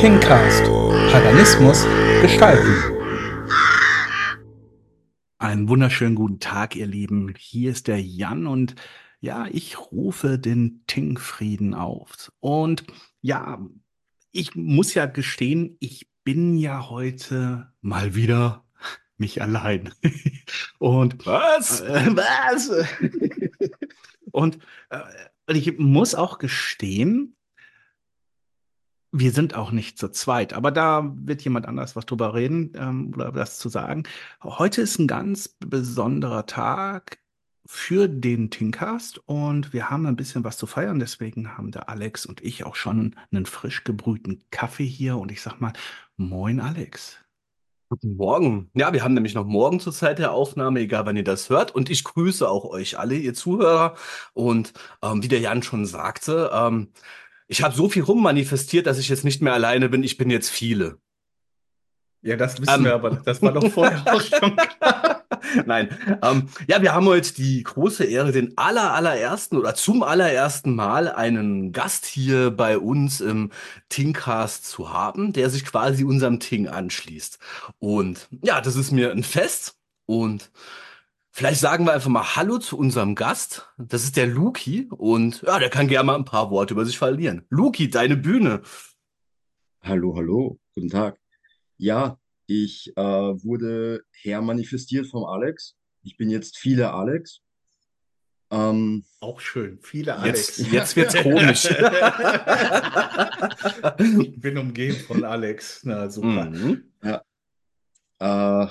Thinkcast. Paganismus gestalten. Einen wunderschönen guten Tag, ihr Lieben. Hier ist der Jan und ja, ich rufe den Tinkfrieden auf. Und ja, ich muss ja gestehen, ich bin ja heute mal wieder mich allein. Und was? Äh, was? und äh, ich muss auch gestehen, wir sind auch nicht zu zweit, aber da wird jemand anders was drüber reden ähm, oder das zu sagen. Heute ist ein ganz besonderer Tag für den Tinkast und wir haben ein bisschen was zu feiern. Deswegen haben der Alex und ich auch schon einen frisch gebrühten Kaffee hier und ich sag mal, moin Alex. Guten Morgen. Ja, wir haben nämlich noch morgen zur Zeit der Aufnahme, egal wann ihr das hört. Und ich grüße auch euch alle, ihr Zuhörer. Und ähm, wie der Jan schon sagte, ähm, ich habe so viel rummanifestiert, dass ich jetzt nicht mehr alleine bin. Ich bin jetzt viele. Ja, das wissen ähm, wir aber. Das war doch vorher auch schon klar. Nein. Ähm, ja, wir haben heute die große Ehre, den aller, allerersten oder zum allerersten Mal einen Gast hier bei uns im Tinkcast zu haben, der sich quasi unserem Ting anschließt. Und ja, das ist mir ein Fest und Vielleicht sagen wir einfach mal Hallo zu unserem Gast. Das ist der Luki und ja, der kann gerne mal ein paar Worte über sich verlieren. Luki, deine Bühne. Hallo, hallo, guten Tag. Ja, ich äh, wurde hermanifestiert vom Alex. Ich bin jetzt viele Alex. Ähm, Auch schön, viele Alex. Jetzt, jetzt wird's komisch. ich bin umgeben von Alex. Na super. Mhm. Ja. Äh,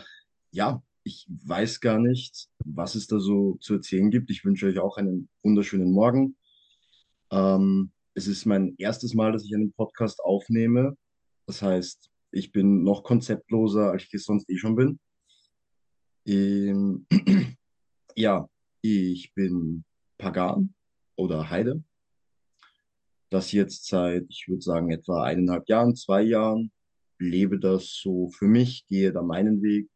ja, ich weiß gar nicht, was es da so zu erzählen gibt. Ich wünsche euch auch einen wunderschönen Morgen. Ähm, es ist mein erstes Mal, dass ich einen Podcast aufnehme. Das heißt, ich bin noch konzeptloser, als ich es sonst eh schon bin. Ähm, ja, ich bin Pagan oder Heide. Das jetzt seit, ich würde sagen, etwa eineinhalb Jahren, zwei Jahren. Lebe das so für mich, gehe da meinen Weg,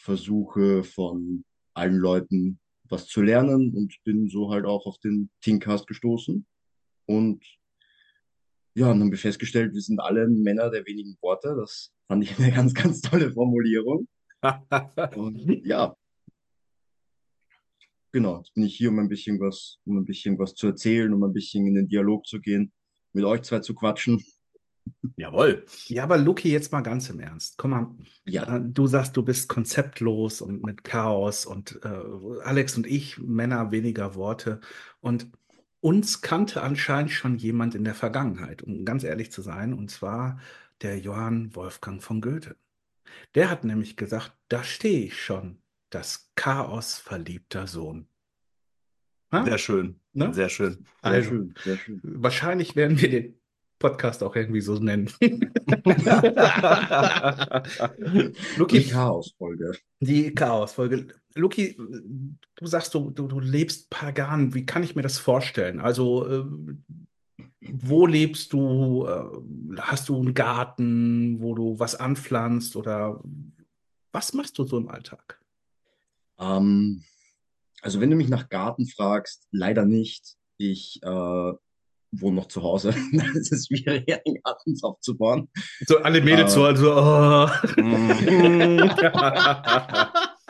versuche von allen Leuten was zu lernen und bin so halt auch auf den Thinkcast gestoßen. Und ja, und haben wir festgestellt, wir sind alle Männer der wenigen Worte. Das fand ich eine ganz, ganz tolle Formulierung. und ja, genau, jetzt bin ich hier, um ein bisschen was, um ein bisschen was zu erzählen, um ein bisschen in den Dialog zu gehen, mit euch zwei zu quatschen. Jawohl. Ja, aber Luki, jetzt mal ganz im Ernst. Komm mal, ja. Äh, du sagst, du bist konzeptlos und mit Chaos und äh, Alex und ich, Männer weniger Worte. Und uns kannte anscheinend schon jemand in der Vergangenheit, um ganz ehrlich zu sein, und zwar der Johann Wolfgang von Goethe. Der hat nämlich gesagt, da stehe ich schon, das Chaos verliebter Sohn. Ha? Sehr schön, ne? sehr schön. Sehr also, schön, sehr schön. Wahrscheinlich werden wir den Podcast auch irgendwie so nennen. Luki, die Chaos-Folge. Die Chaos-Folge. Luki, du sagst, du, du, du, lebst pagan. Wie kann ich mir das vorstellen? Also, äh, wo lebst du? Äh, hast du einen Garten, wo du was anpflanzt? Oder was machst du so im Alltag? Ähm, also, wenn du mich nach Garten fragst, leider nicht. Ich äh, wohne noch zu Hause. Es ist schwierig, einen Garten aufzubauen. So alle Mädels uh, so, also, oh.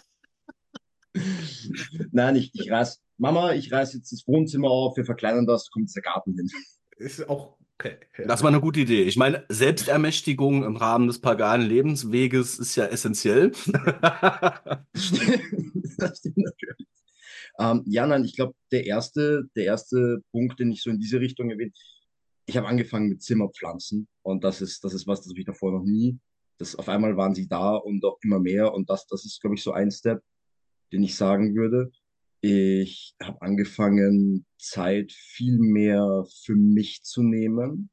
Nein, ich, ich reiß, Mama, ich reiß jetzt das Wohnzimmer auf, wir verkleinern das, kommt der Garten hin. Ist auch okay. Das war eine gute Idee. Ich meine, Selbstermächtigung im Rahmen des paganen Lebensweges ist ja essentiell. das stimmt natürlich. Ähm, ja, nein, ich glaube, der erste, der erste Punkt, den ich so in diese Richtung erwähne, ich habe angefangen mit Zimmerpflanzen und das ist, das ist was, das habe ich davor noch nie. Das auf einmal waren sie da und auch immer mehr und das, das ist, glaube ich, so ein Step, den ich sagen würde. Ich habe angefangen, Zeit viel mehr für mich zu nehmen,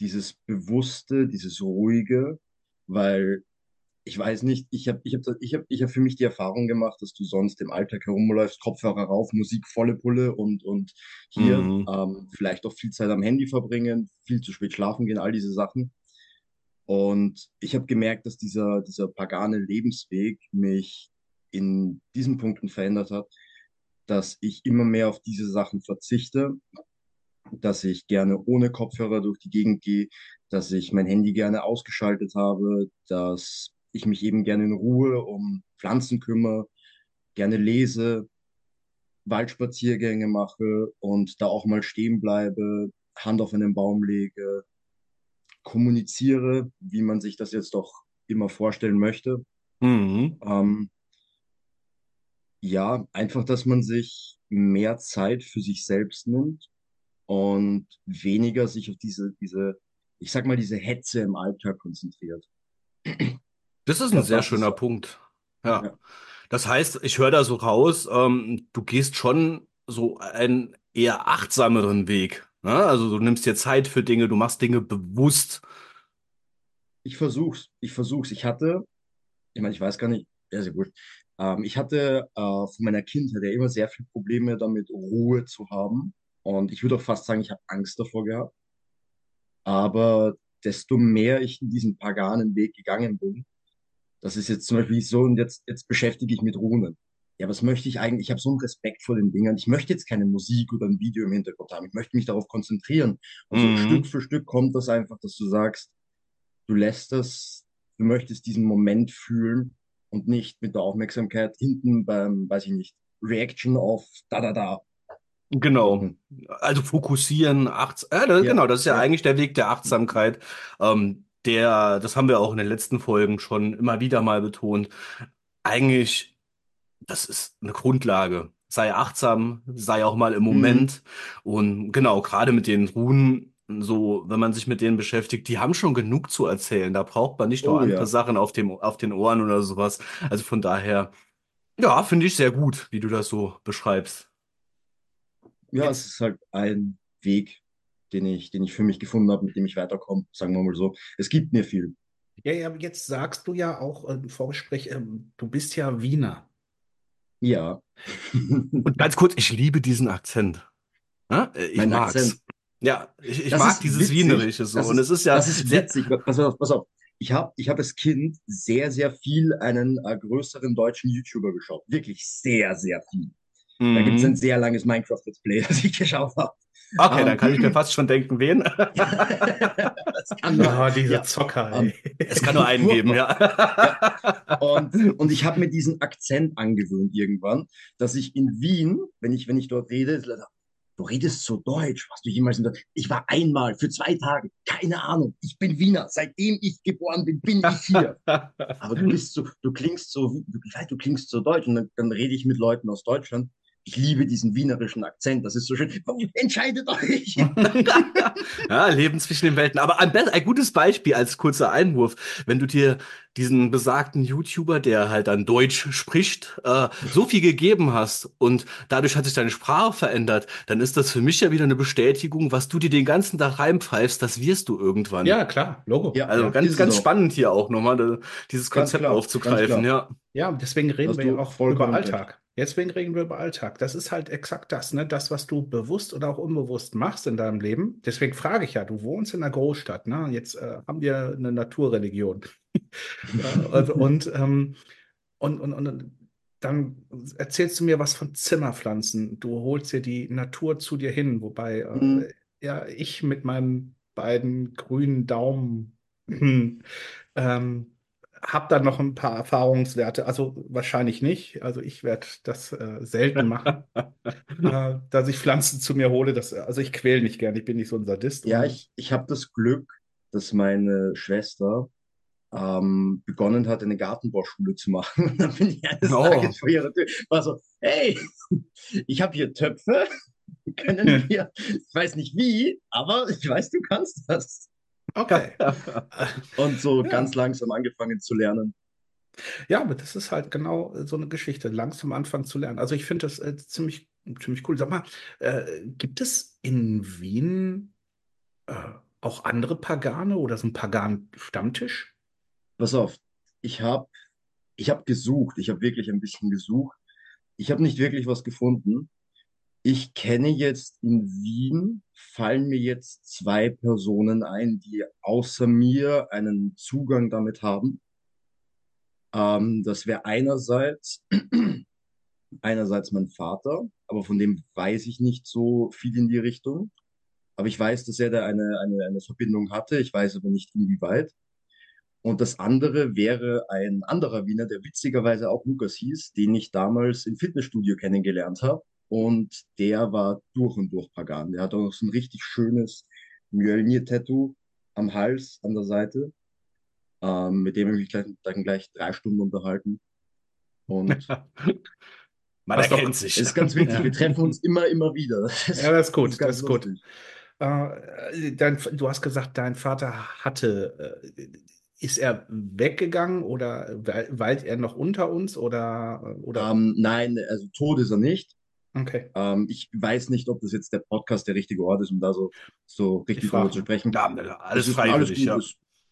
dieses Bewusste, dieses Ruhige, weil ich weiß nicht, ich habe ich hab, ich hab, ich hab für mich die Erfahrung gemacht, dass du sonst im Alltag herumläufst, Kopfhörer rauf, Musik volle Pulle und, und hier mhm. ähm, vielleicht auch viel Zeit am Handy verbringen, viel zu spät schlafen gehen, all diese Sachen. Und ich habe gemerkt, dass dieser, dieser pagane Lebensweg mich in diesen Punkten verändert hat, dass ich immer mehr auf diese Sachen verzichte dass ich gerne ohne Kopfhörer durch die Gegend gehe, dass ich mein Handy gerne ausgeschaltet habe, dass ich mich eben gerne in Ruhe um Pflanzen kümmere, gerne lese, Waldspaziergänge mache und da auch mal stehen bleibe, Hand auf einen Baum lege, kommuniziere, wie man sich das jetzt doch immer vorstellen möchte. Mhm. Ähm, ja, einfach, dass man sich mehr Zeit für sich selbst nimmt und weniger sich auf diese, diese, ich sag mal, diese Hetze im Alltag konzentriert. Das ist ein glaub, sehr das schöner ist- Punkt. Ja. Ja. Das heißt, ich höre da so raus, ähm, du gehst schon so einen eher achtsameren Weg. Ne? Also du nimmst dir Zeit für Dinge, du machst Dinge bewusst. Ich versuch's, ich versuch's. Ich hatte, ich meine, ich weiß gar nicht, ja, sehr gut. Ähm, ich hatte äh, von meiner Kindheit ja immer sehr viele Probleme damit, Ruhe zu haben. Und ich würde auch fast sagen, ich habe Angst davor gehabt. Aber desto mehr ich in diesen paganen Weg gegangen bin, das ist jetzt zum Beispiel so, und jetzt, jetzt beschäftige ich mich mit Runen. Ja, was möchte ich eigentlich? Ich habe so einen Respekt vor den Dingern. Ich möchte jetzt keine Musik oder ein Video im Hintergrund haben. Ich möchte mich darauf konzentrieren. Und so Mhm. Stück für Stück kommt das einfach, dass du sagst, du lässt das, du möchtest diesen Moment fühlen und nicht mit der Aufmerksamkeit hinten beim, weiß ich nicht, Reaction auf da, da, da. Genau. Mhm. Also fokussieren, achts äh, Ja, genau, das ist ja, ja. eigentlich der Weg der Achtsamkeit. Ähm, der, das haben wir auch in den letzten Folgen schon immer wieder mal betont. Eigentlich, das ist eine Grundlage. Sei achtsam, sei auch mal im Moment. Und genau, gerade mit den Runen, so, wenn man sich mit denen beschäftigt, die haben schon genug zu erzählen. Da braucht man nicht noch Oh, andere ja. Sachen auf dem, auf den Ohren oder sowas. Also von daher, ja, finde ich sehr gut, wie du das so beschreibst. Ja, Jetzt- es ist halt ein Weg, den ich, den ich für mich gefunden habe, mit dem ich weiterkomme, sagen wir mal so. Es gibt mir viel. Ja, ja, aber jetzt sagst du ja auch äh, im Vorgespräch, ähm, du bist ja Wiener. Ja. Und ganz kurz, ich liebe diesen Akzent. Ja, äh, ich Mein mag's. Akzent. Ja, ich, ich mag ist dieses witzig. Wienerische so. Das Und es ist ja Das ist witzig. Pass auf, pass auf. Ich habe ich hab als Kind sehr, sehr viel einen äh, größeren deutschen YouTuber geschaut. Wirklich sehr, sehr viel. Da gibt es Mhm. ein sehr langes Minecraft-Let's Play, das ich geschaut habe. Okay, Ähm, dann kann ich mir fast schon denken, wen. das kann. Ah, diese Ja. Zocker, Ähm, ey. Es kann nur einen geben, ja. Und, und ich habe mir diesen Akzent angewöhnt irgendwann, dass ich in Wien, wenn ich, wenn ich dort rede, du redest so Deutsch, warst du jemals in Deutsch? Ich war einmal für zwei Tage, keine Ahnung. Ich bin Wiener, seitdem ich geboren bin, bin ich hier. Aber du bist so, du klingst so, wie- du, du klingst so deutsch und dann, dann rede ich mit Leuten aus Deutschland. Ich liebe diesen wienerischen Akzent, das ist so schön. Entscheidet euch! Ja, Leben zwischen den Welten. Aber ein, ein gutes Beispiel als kurzer Einwurf, wenn du dir diesen besagten YouTuber, der halt dann Deutsch spricht, äh, so viel gegeben hast und dadurch hat sich deine Sprache verändert, dann ist das für mich ja wieder eine Bestätigung, was du dir den ganzen Tag reinpfeifst, das wirst du irgendwann. Ja, klar, Logo. Ja. Also ganz, ist es ganz auch. spannend hier auch nochmal äh, dieses Ganz Konzept klar, aufzugreifen, ganz ja. Ja, deswegen reden wir ja du auch vollkommen über recht. Alltag. Deswegen reden wir über Alltag. Das ist halt exakt das, ne? Das, was du bewusst oder auch unbewusst machst in deinem Leben. Deswegen frage ich ja, du wohnst in einer Großstadt, ne? Jetzt äh, haben wir eine Naturreligion. Und, und, ähm, und, und, und dann erzählst du mir was von Zimmerpflanzen. Du holst dir die Natur zu dir hin, wobei äh, Mhm. ja ich mit meinen beiden grünen Daumen ähm, hab dann noch ein paar Erfahrungswerte, also wahrscheinlich nicht. Also ich werde das äh, selten machen, äh, dass ich Pflanzen zu mir hole. Das, also ich quäle mich gern, ich bin nicht so ein Sadist. Ja, ich, ich habe das Glück, dass meine Schwester ähm, begonnen hat, eine Gartenbauschule zu machen. Und dann bin ich eines Oh. Tages vor ihrer Tür, war so, hey, ich habe hier Töpfe, können wir, ich weiß nicht wie, aber ich weiß, du kannst das. Okay. Und so Ja. ganz langsam angefangen zu lernen. Ja, aber das ist halt genau so eine Geschichte, langsam anfangen zu lernen. Also ich finde das äh, ziemlich, ziemlich cool. Sag mal, äh, gibt es in Wien äh, auch andere Pagane oder so einen Pagan-Stammtisch? Pass auf, ich habe ich hab gesucht, ich habe wirklich ein bisschen gesucht. Ich habe nicht wirklich was gefunden. Ich kenne jetzt in Wien, fallen mir jetzt zwei Personen ein, die außer mir einen Zugang damit haben. Ähm, das wäre einerseits, einerseits mein Vater, aber von dem weiß ich nicht so viel in die Richtung. aber ich weiß, dass er da eine, eine, eine Verbindung hatte. Ich weiß aber nicht inwieweit. Und das andere wäre ein anderer Wiener, der witzigerweise auch Lukas hieß, den ich damals im Fitnessstudio kennengelernt habe. Und der war durch und durch Pagan. Der hat auch so ein richtig schönes Mjölnir-Tattoo am Hals, an der Seite, ähm, mit dem ich mich gleich, dann gleich drei Stunden unterhalten. Und Man erkennt sich. es ist ganz witzig, Ja. wir treffen uns immer, immer wieder. Das ist, Ja, das ist gut, das ganz ist gut. Äh, dein, du hast gesagt, dein Vater hatte, äh, ist er weggegangen oder we- weilt er noch unter uns oder, oder? Ähm, nein, also tot ist er nicht. Okay. Ähm, ich weiß nicht, ob das jetzt der Podcast der richtige Ort ist, um da so, so richtig drüber zu sprechen. Ja, alles Es ist freiwillig, ja.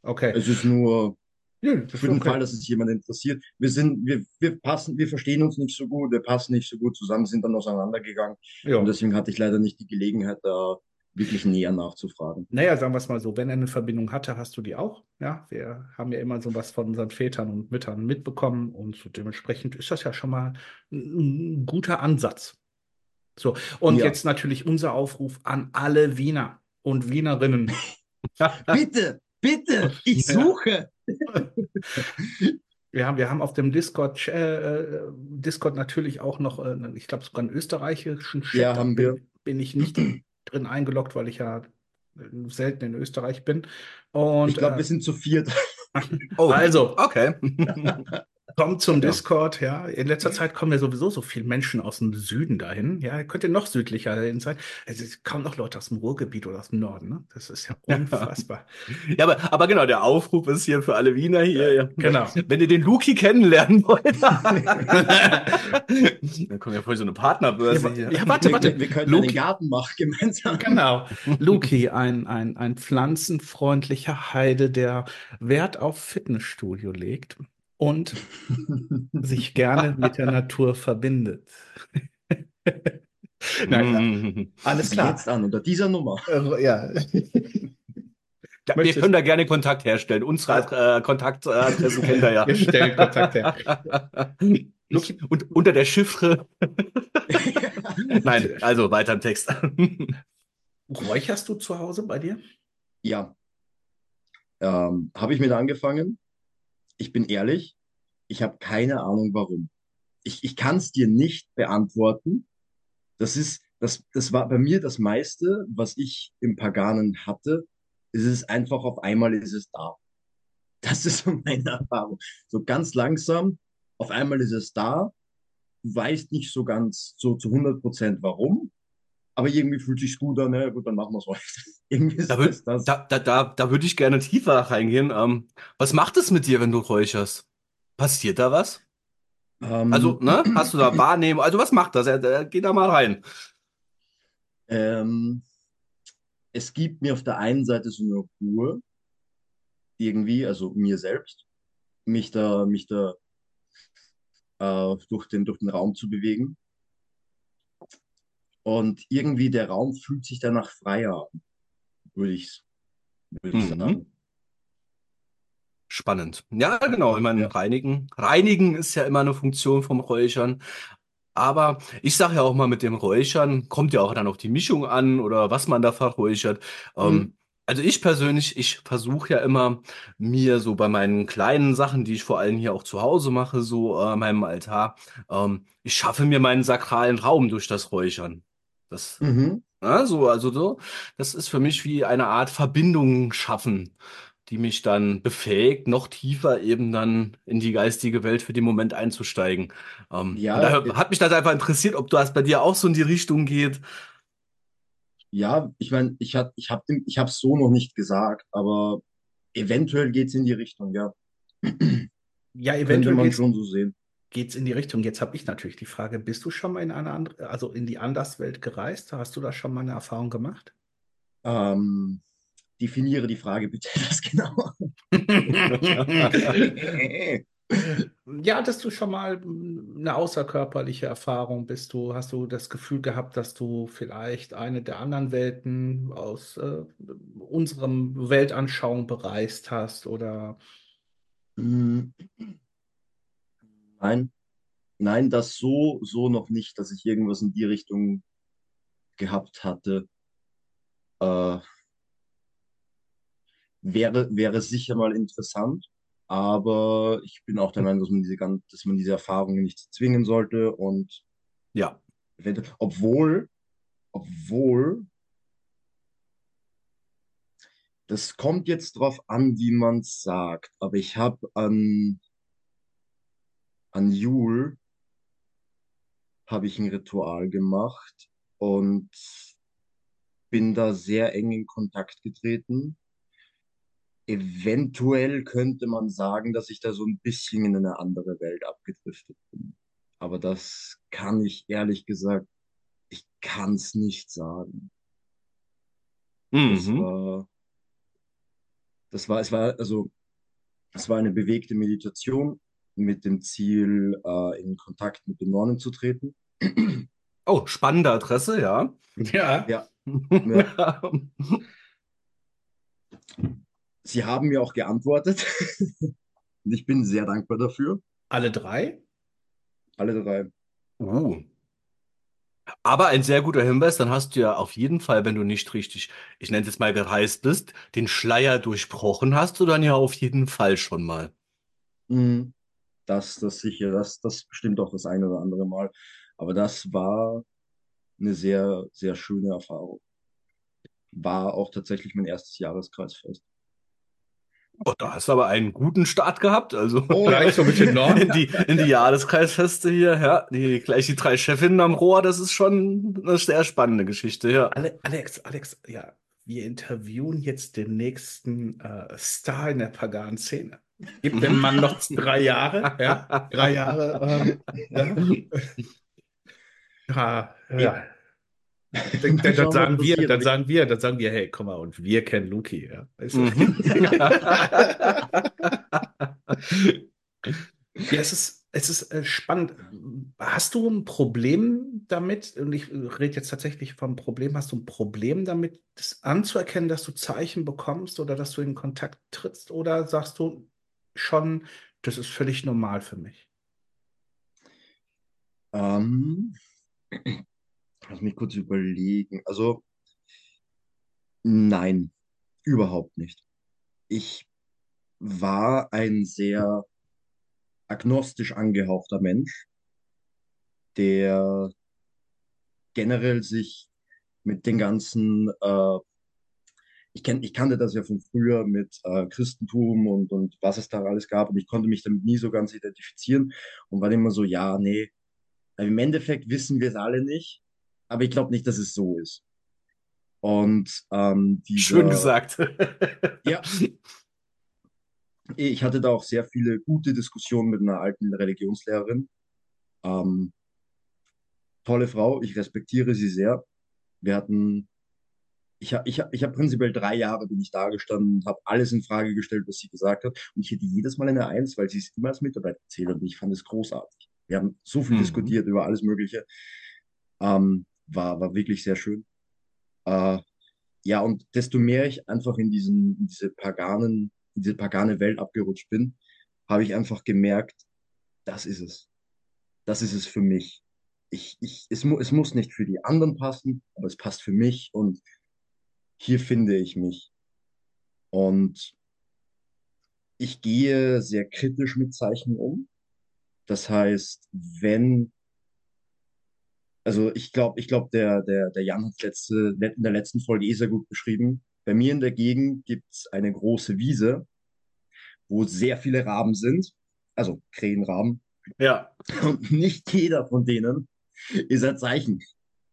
Okay. es ist nur Ja, für den okay. Fall, dass es jemand interessiert. Wir sind, wir, wir passen, wir verstehen uns nicht so gut, wir passen nicht so gut zusammen, sind dann auseinandergegangen. Ja. Und deswegen hatte ich leider nicht die Gelegenheit, da wirklich näher nachzufragen. Naja, sagen wir es mal so, wenn er eine Verbindung hatte, hast du die auch. Ja, wir haben ja immer sowas von unseren Vätern und Müttern mitbekommen und so dementsprechend ist das ja schon mal ein guter Ansatz. So, und Ja. jetzt natürlich unser Aufruf an alle Wiener und Wienerinnen. Bitte, bitte, ich suche. Wir haben, wir haben auf dem Discord, äh, Discord natürlich auch noch, äh, ich glaube sogar einen österreichischen Chat. Ja, haben bin, wir. bin ich nicht drin eingeloggt, weil ich ja selten in Österreich bin. Und Ich glaube, äh, wir sind zu viert. Oh, Also. okay. Kommt zum Ja. Discord, ja. In letzter Zeit kommen ja sowieso so viele Menschen aus dem Süden dahin. Ja, könnt ihr noch südlicher hin sein. Es ist kaum noch Leute aus dem Ruhrgebiet oder aus dem Norden, ne? Das ist ja unfassbar. Ja, aber, aber genau, der Aufruf ist hier für alle Wiener hier. Ja. Genau. Wenn ihr den Luki kennenlernen wollt, dann kommt ja voll so eine Partnerbörse Ja, hier. ja, warte, wir, warte. wir können Luki- einen Garten machen gemeinsam. Genau. Luki, ein, ein, ein pflanzenfreundlicher Heide, der Wert auf Fitnessstudio legt und sich gerne mit der Natur verbindet. Nein, Mhm. alles klar. Jetzt an, unter dieser Nummer. Äh, Ja. Ja, wir können da gerne Kontakt herstellen. Unsere äh, Kontaktadressen kennt ihr ja. Wir stellen Kontakt her. Und unter der Chiffre. Nein, also weiter im Text. Räucherst du zu Hause bei dir? Ja. Ähm, habe ich mit angefangen. Ich bin ehrlich, ich habe keine Ahnung warum. Ich, ich kann es dir nicht beantworten. Das ist, das, das war bei mir das meiste, was ich im Paganen hatte. Es ist einfach auf einmal ist es da. Das ist so meine Erfahrung. So ganz langsam, auf einmal ist es da. Du weißt nicht so ganz, so zu 100 Prozent warum. Aber irgendwie fühlt sich's gut an, ne? Gut, dann machen wir's heute. irgendwie ist Da, würd, das. da, da, da, da würde ich gerne tiefer reingehen. Ähm, was macht es mit dir, wenn du räucherst? Passiert da was? Ähm, Also, ne? Hast du da Wahrnehmung? Also, was macht das? Äh, Geh da mal rein. Ähm, es gibt mir auf der einen Seite so eine Ruhe, irgendwie, also mir selbst, mich da, mich da äh, durch den, durch den Raum zu bewegen. Und irgendwie der Raum fühlt sich danach freier würde ich, würde ich Mhm. sagen. Spannend. Ja, genau. Ich meine, Ja. reinigen. Reinigen ist ja immer eine Funktion vom Räuchern. Aber ich sage ja auch mal, mit dem Räuchern kommt ja auch dann auf die Mischung an oder was man da verräuchert. Ähm, Mhm. also ich persönlich, ich versuche ja immer, mir so bei meinen kleinen Sachen, die ich vor allem hier auch zu Hause mache, so äh, meinem Altar, ähm, ich schaffe mir meinen sakralen Raum durch das Räuchern. Das, Mhm. ja, so, also so, das ist für mich wie eine Art Verbindung schaffen, die mich dann befähigt, noch tiefer eben dann in die geistige Welt für den Moment einzusteigen. Ähm, Ja, daher äh, hat mich das einfach interessiert, ob das bei dir auch so in die Richtung geht. Ja, ich meine, ich hab, ich hab, dem- ich hab's so noch nicht gesagt, aber eventuell geht's in die Richtung, ja. Ja, Könnte eventuell man geht's, schon so sehen. Geht's in die Richtung. Jetzt habe ich natürlich die Frage, bist du schon mal in eine andere, also in die Anderswelt gereist? Hast du da schon mal eine Erfahrung gemacht? Ähm, definiere die Frage bitte etwas genauer. Ja, hattest du schon mal eine außerkörperliche Erfahrung? Bist du, hast du das Gefühl gehabt, dass du vielleicht eine der anderen Welten aus äh, unserem Weltanschauung bereist hast? Oder Mm, Nein, nein, das so, so noch nicht, dass ich irgendwas in die Richtung gehabt hatte. Äh, wäre, wäre sicher mal interessant, aber ich bin auch der Meinung, dass man diese, dass man diese Erfahrungen nicht zwingen sollte und Ja. obwohl, obwohl, das kommt jetzt drauf an, wie man es sagt, aber ich habe an, an Jul habe ich ein Ritual gemacht und bin da sehr eng in Kontakt getreten. Eventuell könnte man sagen, dass ich da so ein bisschen in eine andere Welt abgedriftet bin. Aber das kann ich ehrlich gesagt, ich kann es nicht sagen. Das Mhm. war, das war, es war, also, es war eine bewegte Meditation mit dem Ziel, äh, in Kontakt mit den Nonnen zu treten. Oh, spannende Adresse, ja. Ja. Ja, Ja. sie haben mir auch geantwortet. Und ich bin sehr dankbar dafür. Alle drei? Alle drei. Uh. Aber ein sehr guter Hinweis, dann hast du ja auf jeden Fall, wenn du nicht richtig, ich nenne es jetzt mal gereist bist, den Schleier durchbrochen hast du dann ja auf jeden Fall schon mal. Mhm. Das, das sicher, das, das bestimmt auch das eine oder andere Mal. Aber das war eine sehr, sehr schöne Erfahrung. War auch tatsächlich mein erstes Jahreskreisfest. Oh, da hast du aber einen guten Start gehabt, also Oh, gleich so mit den Norden? in die, in die Jahreskreisfeste hier, ja, die, gleich die drei Chefinnen am Rohr, das ist schon eine sehr spannende Geschichte, ja. Ale Alex, Alex, ja, wir interviewen jetzt den nächsten äh, Star in der paganen Gibt dem Mann noch drei Jahre? Ja, drei Jahre. Ähm, ja. ja, ja. Dann, dann, dann sagen wir, dann sagen wir, dann sagen wir, hey, komm mal, und wir kennen Luki, ja. Mhm. Ja, es ist, es ist äh, spannend. Hast du ein Problem damit, und ich rede jetzt tatsächlich vom Problem, hast du ein Problem damit, das anzuerkennen, dass du Zeichen bekommst oder dass du in Kontakt trittst? Oder sagst du schon, das ist völlig normal für mich? Ähm, lass mich kurz überlegen. Also, nein, überhaupt nicht. Ich war ein sehr agnostisch angehauchter Mensch, der generell sich mit den ganzen, äh, ich, kenn, ich kannte das ja von früher mit äh, Christentum und, und was es da alles gab und ich konnte mich damit nie so ganz identifizieren und war immer so, ja, nee, im Endeffekt wissen wir es alle nicht, aber ich glaube nicht, dass es so ist. Und ähm, dieser, Schön gesagt. Ja, ich hatte da auch sehr viele gute Diskussionen mit einer alten Religionslehrerin. Ähm, tolle Frau, ich respektiere sie sehr. Wir hatten, ich habe ich ich hab prinzipiell drei Jahre bin ich da gestanden und habe alles in Frage gestellt, was sie gesagt hat. Und ich hätte jedes Mal eine Eins, weil sie es immer als Mitarbeiter erzählt hat und ich fand es großartig. Wir haben so viel Mhm. diskutiert über alles Mögliche. Ähm, war, war wirklich sehr schön. Äh, ja, und desto mehr ich einfach in diesen, in diese paganen, in diese pagane Welt abgerutscht bin, habe ich einfach gemerkt, das ist es. Das ist es für mich. Ich, ich, es, mu es muss nicht für die anderen passen, aber es passt für mich und hier finde ich mich. Und ich gehe sehr kritisch mit Zeichen um. Das heißt, wenn, also ich glaube, ich glaube, der, der, der Jan hat letzte, in der letzten Folge eh sehr gut beschrieben. Bei mir in der Gegend gibt's eine große Wiese, wo sehr viele Raben sind, also Krähenraben. Ja. Und nicht jeder von denen ist ein Zeichen.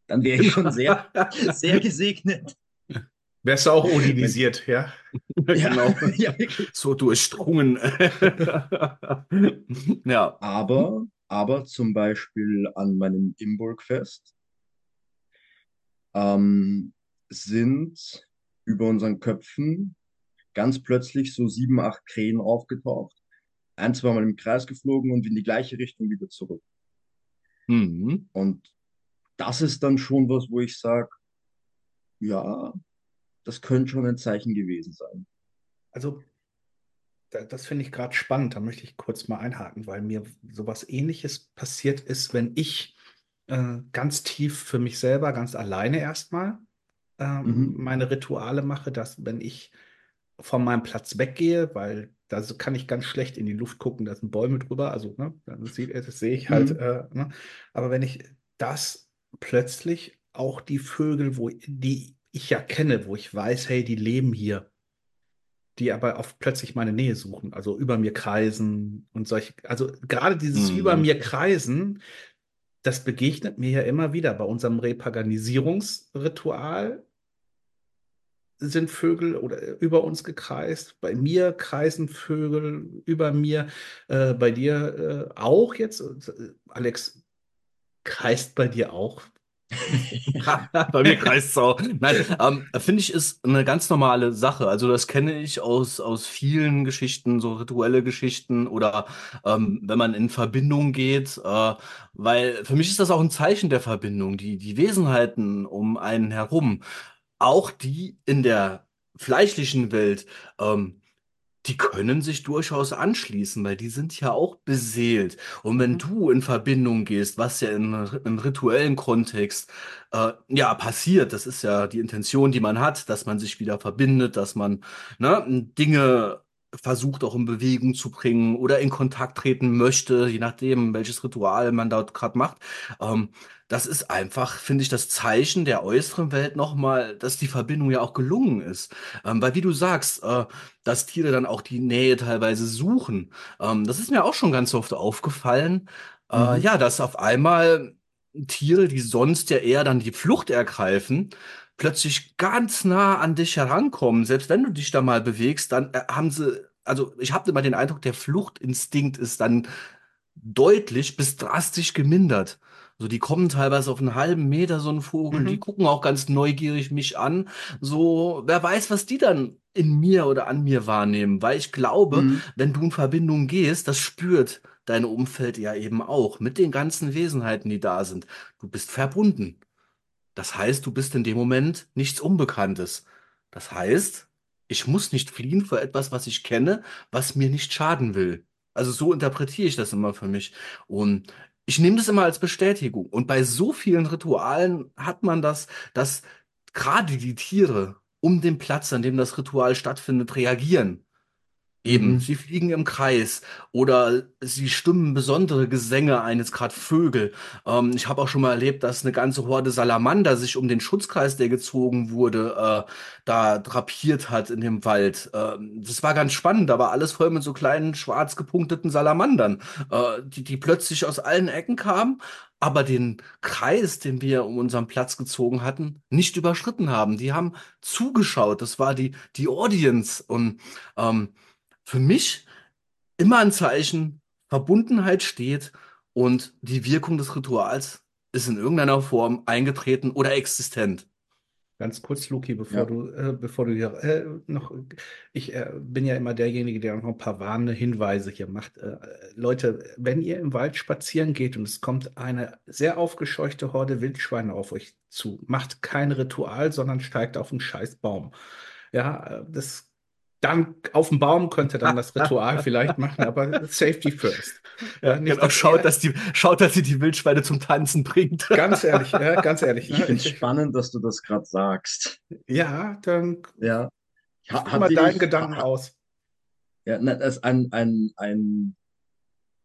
Dann wäre ich schon sehr, sehr gesegnet. Wärst du auch odinisiert, ja? Genau. Ja. So durchdrungen. Ja. Aber, aber zum Beispiel an meinem Imburgfest ähm, sind über unseren Köpfen ganz plötzlich so sieben, acht Krähen aufgetaucht. Ein, zweimal im Kreis geflogen und in die gleiche Richtung wieder zurück. Mhm. Und das ist dann schon was, wo ich sage, ja, das könnte schon ein Zeichen gewesen sein. Also, da, das finde ich gerade spannend. Da möchte ich kurz mal einhaken, weil mir sowas Ähnliches passiert ist, wenn ich äh, ganz tief für mich selber, ganz alleine erstmal ähm, Mhm. meine Rituale mache, dass wenn ich von meinem Platz weggehe, weil da kann ich ganz schlecht in die Luft gucken, da sind Bäume drüber, also ne, das, sieht, das sehe ich halt. Mhm. Äh, ne? Aber wenn ich das plötzlich auch die Vögel, wo, die ich ja kenne, wo ich weiß, hey, die leben hier, die aber oft plötzlich meine Nähe suchen, also über mir kreisen und solche, also gerade dieses Mhm. über mir kreisen, das begegnet mir ja immer wieder bei unserem Repaganisierungsritual sind Vögel oder über uns gekreist. Bei mir kreisen Vögel über mir. Äh, bei dir äh, auch jetzt. Äh, Alex, kreist bei dir auch? Bei mir kreist auch. Nein, ähm, finde ich, ist eine ganz normale Sache. Also das kenne ich aus, aus vielen Geschichten, so rituelle Geschichten oder ähm, wenn man in Verbindung geht, äh, weil für mich ist das auch ein Zeichen der Verbindung. Die, die Wesenheiten um einen herum, auch die in der fleischlichen Welt, ähm, die können sich durchaus anschließen, weil die sind ja auch beseelt. Und wenn Mhm. du in Verbindung gehst, was ja in, im rituellen Kontext äh, ja passiert, das ist ja die Intention, die man hat, dass man sich wieder verbindet, dass man ne, Dinge versucht auch in Bewegung zu bringen oder in Kontakt treten möchte, je nachdem, welches Ritual man dort gerade macht. Ähm, das ist einfach, finde ich, das Zeichen der äußeren Welt nochmal, dass die Verbindung ja auch gelungen ist. Ähm, weil wie du sagst, äh, dass Tiere dann auch die Nähe teilweise suchen. Ähm, das ist mir auch schon ganz oft aufgefallen. Äh, Mhm. ja, dass auf einmal Tiere, die sonst ja eher dann die Flucht ergreifen, plötzlich ganz nah an dich herankommen. Selbst wenn du dich da mal bewegst, dann äh, haben sie, also ich habe immer den Eindruck, der Fluchtinstinkt ist dann deutlich bis drastisch gemindert. So, die kommen teilweise auf einen halben Meter, so ein Vogel, Mhm. die gucken auch ganz neugierig mich an. So, wer weiß, was die dann in mir oder an mir wahrnehmen, weil ich glaube, Mhm. wenn du in Verbindung gehst, das spürt dein Umfeld ja eben auch mit den ganzen Wesenheiten, die da sind. Du bist verbunden. Das heißt, du bist in dem Moment nichts Unbekanntes. Das heißt, ich muss nicht fliehen vor etwas, was ich kenne, was mir nicht schaden will. Also so interpretiere ich das immer für mich. Und ich nehme das immer als Bestätigung. Und bei so vielen Ritualen hat man das, dass gerade die Tiere um den Platz, an dem das Ritual stattfindet, reagieren. Eben, Mhm. sie fliegen im Kreis oder sie stimmen besondere Gesänge ein, jetzt gerade Vögel. Ähm, ich habe auch schon mal erlebt, dass eine ganze Horde Salamander sich um den Schutzkreis, der gezogen wurde, äh, da drapiert hat in dem Wald. Ähm, das war ganz spannend, da war alles voll mit so kleinen schwarz gepunkteten Salamandern, äh, die, die plötzlich aus allen Ecken kamen, aber den Kreis, den wir um unseren Platz gezogen hatten, nicht überschritten haben. Die haben zugeschaut, das war die, die Audience und ähm, für mich immer ein Zeichen, Verbundenheit steht und die Wirkung des Rituals ist in irgendeiner Form eingetreten oder existent. Ganz kurz, Luki, bevor Ja. du, äh, bevor du hier äh, noch, ich äh, bin ja immer derjenige, der noch ein paar warnende Hinweise hier macht. Äh, Leute, wenn ihr im Wald spazieren geht und es kommt eine sehr aufgescheuchte Horde Wildschweine auf euch zu, macht kein Ritual, sondern steigt auf einen scheiß Baum. Ja, äh, das dann auf dem Baum könnt ihr dann das Ritual vielleicht machen, aber Safety first. Ja, nicht, genau, dass schaut, dass die, schaut, dass sie die Wildschweine zum Tanzen bringt. Ganz ehrlich, ja, ganz ehrlich. Ich ne? finde es spannend, dass du das gerade sagst. Ja, dann Ja. Ha- mal deinen ich- Gedanken ha- aus. Ja, na, das ist ein, ein, ein,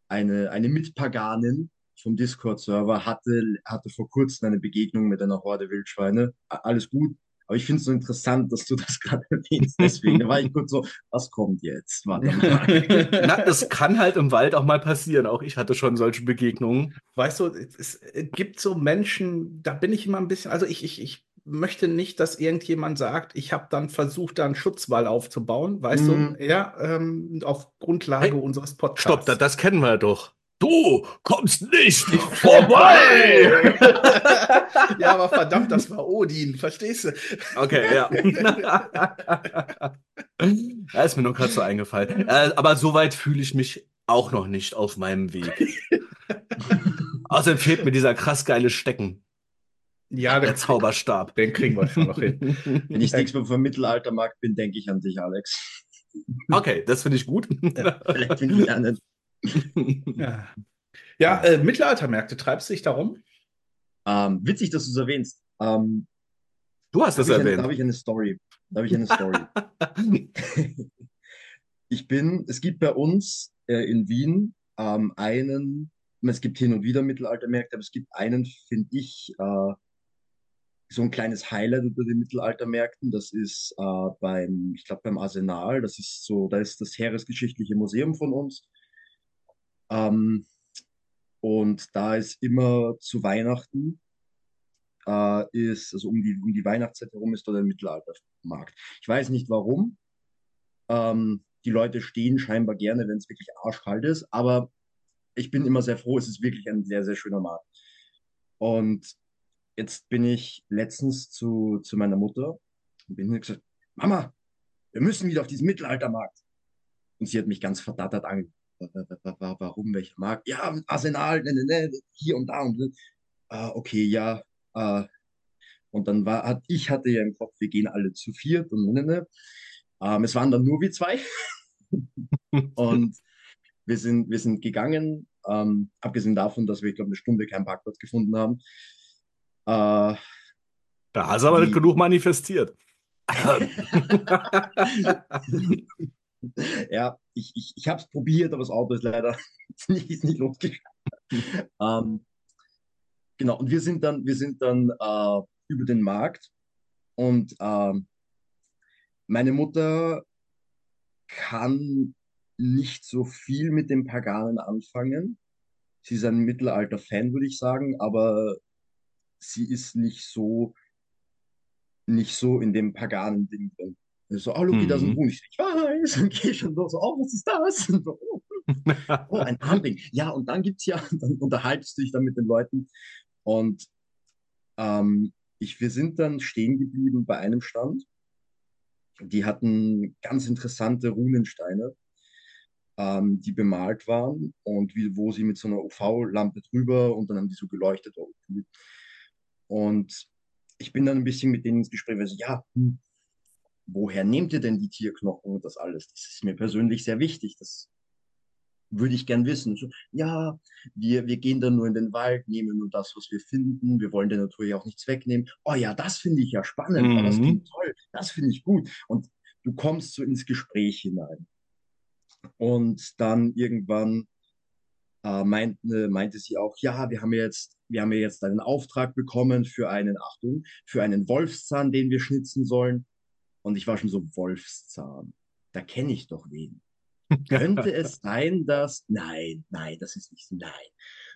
eine, eine Mitpaganin vom Discord-Server hatte, hatte vor kurzem eine Begegnung mit einer Horde Wildschweine. Alles gut. Aber ich finde es so interessant, dass du das gerade erwähnst. Deswegen da war ich kurz so, was kommt jetzt? Warte mal. Na, das kann halt im Wald auch mal passieren. Auch ich hatte schon solche Begegnungen. Weißt du, es, es gibt so Menschen, da bin ich immer ein bisschen, also ich, ich, ich möchte nicht, dass irgendjemand sagt, ich habe dann versucht, da einen Schutzwall aufzubauen, weißt Mhm. du, ja, ähm, auf Grundlage Hey, unseres Podcasts. Stopp, das, das kennen wir doch. Du kommst nicht vorbei! ja, aber verdammt, das war Odin, verstehst du? Okay, ja. Da ist mir nur gerade so eingefallen. Äh, aber soweit fühle ich mich auch noch nicht auf meinem Weg. Außerdem fehlt mir dieser krass geile Stecken, Ja, der den, Zauberstab. den kriegen wir schon noch hin. Wenn ich nächstes Mal vom Mittelaltermarkt bin, denke ich an dich, Alex. Okay, das finde ich gut. Vielleicht bin ich einen. Ja, ja äh, Mittelaltermärkte, treibst du dich darum? Ähm, witzig, dass du es erwähnst. Ähm, Du hast das ich, eine, erwähnt. da habe ich eine Story. Da habe ich eine Story. Ich bin, es gibt bei uns äh, in Wien ähm, einen, es gibt hin und wieder Mittelaltermärkte, aber es gibt einen, finde ich, äh, so ein kleines Highlight unter den Mittelaltermärkten. Das ist äh, beim, ich glaube, beim Arsenal. Das ist so, da ist das Heeresgeschichtliche Museum von uns. Ähm, und da ist immer zu Weihnachten, äh, ist, also um die, um die Weihnachtszeit herum ist dort ein Mittelaltermarkt. Ich weiß nicht warum. Ähm, die Leute stehen scheinbar gerne, wenn es wirklich arschkalt ist, aber ich bin immer sehr froh, es ist wirklich ein sehr, sehr schöner Markt. Und jetzt bin ich letztens zu, zu meiner Mutter und bin gesagt, Mama, wir müssen wieder auf diesen Mittelaltermarkt. Und sie hat mich ganz verdattert angeguckt. Warum, welcher Markt? Ja, Arsenal, ne, ne, ne, hier und da und ah, okay, ja. Äh, und dann war, hat, ich hatte ja im Kopf, wir gehen alle zu viert und ne, ne, ne. Ähm, es waren dann nur wir zwei. und wir sind, wir sind gegangen, ähm, abgesehen davon, dass wir, ich glaube, eine Stunde keinen Parkplatz gefunden haben. Äh, Da hast du aber nicht genug manifestiert. ja, ich, ich, ich habe es probiert, aber das Auto ist leider nicht, ist nicht losgegangen. ähm, genau, und wir sind dann, wir sind dann äh, über den Markt und ähm, meine Mutter kann nicht so viel mit dem Paganen anfangen. Sie ist ein Mittelalter-Fan, würde ich sagen, aber sie ist nicht so, nicht so in dem paganen Ding drin. So, oh, Luki, da ist ein Mhm. Huhn. Ich, ich weiß, und gehe schon so, so, oh, was ist das? Und so, oh, oh, ein Armring. Ja, und dann gibt's ja, dann unterhaltest du dich dann mit den Leuten. Und ähm, ich, wir sind dann stehen geblieben bei einem Stand. Die hatten ganz interessante Runensteine, ähm, die bemalt waren und wie, wo sie mit so einer UV-Lampe drüber und dann haben die so geleuchtet. Und ich bin dann ein bisschen mit denen ins Gespräch, weil so, ja, hm, woher nehmt ihr denn die Tierknochen und das alles? Das ist mir persönlich sehr wichtig. Das würde ich gern wissen. So, ja, wir, wir gehen dann nur in den Wald, nehmen nur das, was wir finden. Wir wollen der Natur ja auch nichts wegnehmen. Oh ja, das finde ich ja spannend. Oh, das Mhm. klingt toll. Das finde ich gut. Und du kommst so ins Gespräch hinein. Und dann irgendwann äh, meint, äh, meinte sie auch, ja, wir haben ja jetzt, wir haben ja jetzt einen Auftrag bekommen für einen, Achtung, für einen Wolfszahn, den wir schnitzen sollen. Und ich war schon so, Wolfszahn, da kenne ich doch wen. Könnte es sein, dass, nein, nein, das ist nicht so, nein.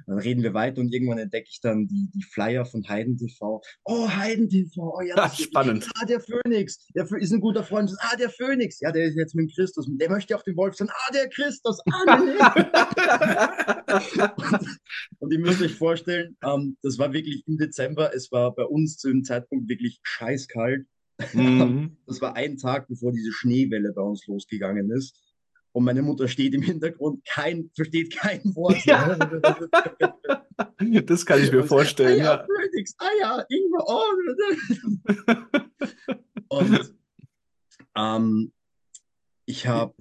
Dann reden wir weiter und irgendwann entdecke ich dann die, die Flyer von Heiden TV. Oh, Heiden TV, oh ja, das ist Spannend. Ah, der Phönix, der ist ein guter Freund. Ah, der Phönix, ja, der ist jetzt mit dem Christus. Der möchte auch den Wolf sein. Ah, der Christus, ah, nee. und, und ihr müsst euch vorstellen, ähm, das war wirklich im Dezember. Es war bei uns zu dem Zeitpunkt wirklich scheißkalt. Mhm. Das war ein Tag, bevor diese Schneewelle bei uns losgegangen ist. Und meine Mutter steht im Hintergrund, kein, versteht kein Wort. Ja. Das kann ich mir vorstellen, Ah ja, ja. Phoenix, ah ja, Ingwer, oh. Und ähm, ich habe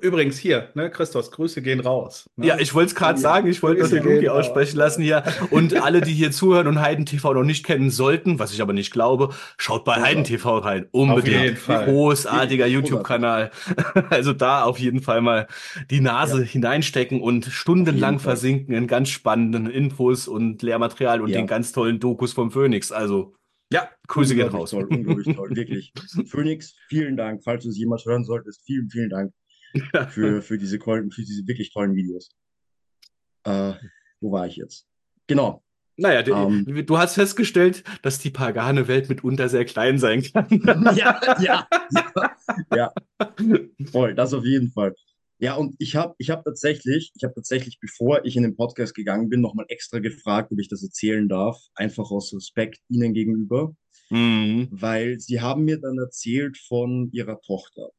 Übrigens hier, ne, Christos, Grüße gehen raus. Ne? Ja, ich wollte es gerade Ja, sagen, ich wollte das den Luki gehen raus. aussprechen lassen hier. Und alle, die hier zuhören und Heiden TV noch nicht kennen sollten, was ich aber nicht glaube, schaut bei Ja. Heiden TV rein. Unbedingt. jeden Fall. Großartiger YouTube-Kanal. Also da auf jeden Fall mal die Nase hineinstecken und stundenlang Auf versinken in ganz spannenden Infos und Lehrmaterial und Ja. den ganz tollen Dokus vom Phoenix. Also ja, Grüße gehen raus. toll, unglaublich toll, wirklich. Phoenix, vielen Dank, falls du es jemals hören solltest, vielen, vielen Dank für, für diese tollen, für diese wirklich tollen Videos. Äh, wo war ich jetzt? Genau. Naja, die, Ähm. du hast festgestellt, dass die pagane Welt mitunter sehr klein sein kann. ja, ja, ja, ja, voll, das auf jeden Fall. Ja, und ich habe ich hab tatsächlich, ich habe tatsächlich, bevor ich in den Podcast gegangen bin, nochmal extra gefragt, ob ich das erzählen darf, einfach aus Respekt Ihnen gegenüber, Mhm. weil Sie haben mir dann erzählt von Ihrer Tochter.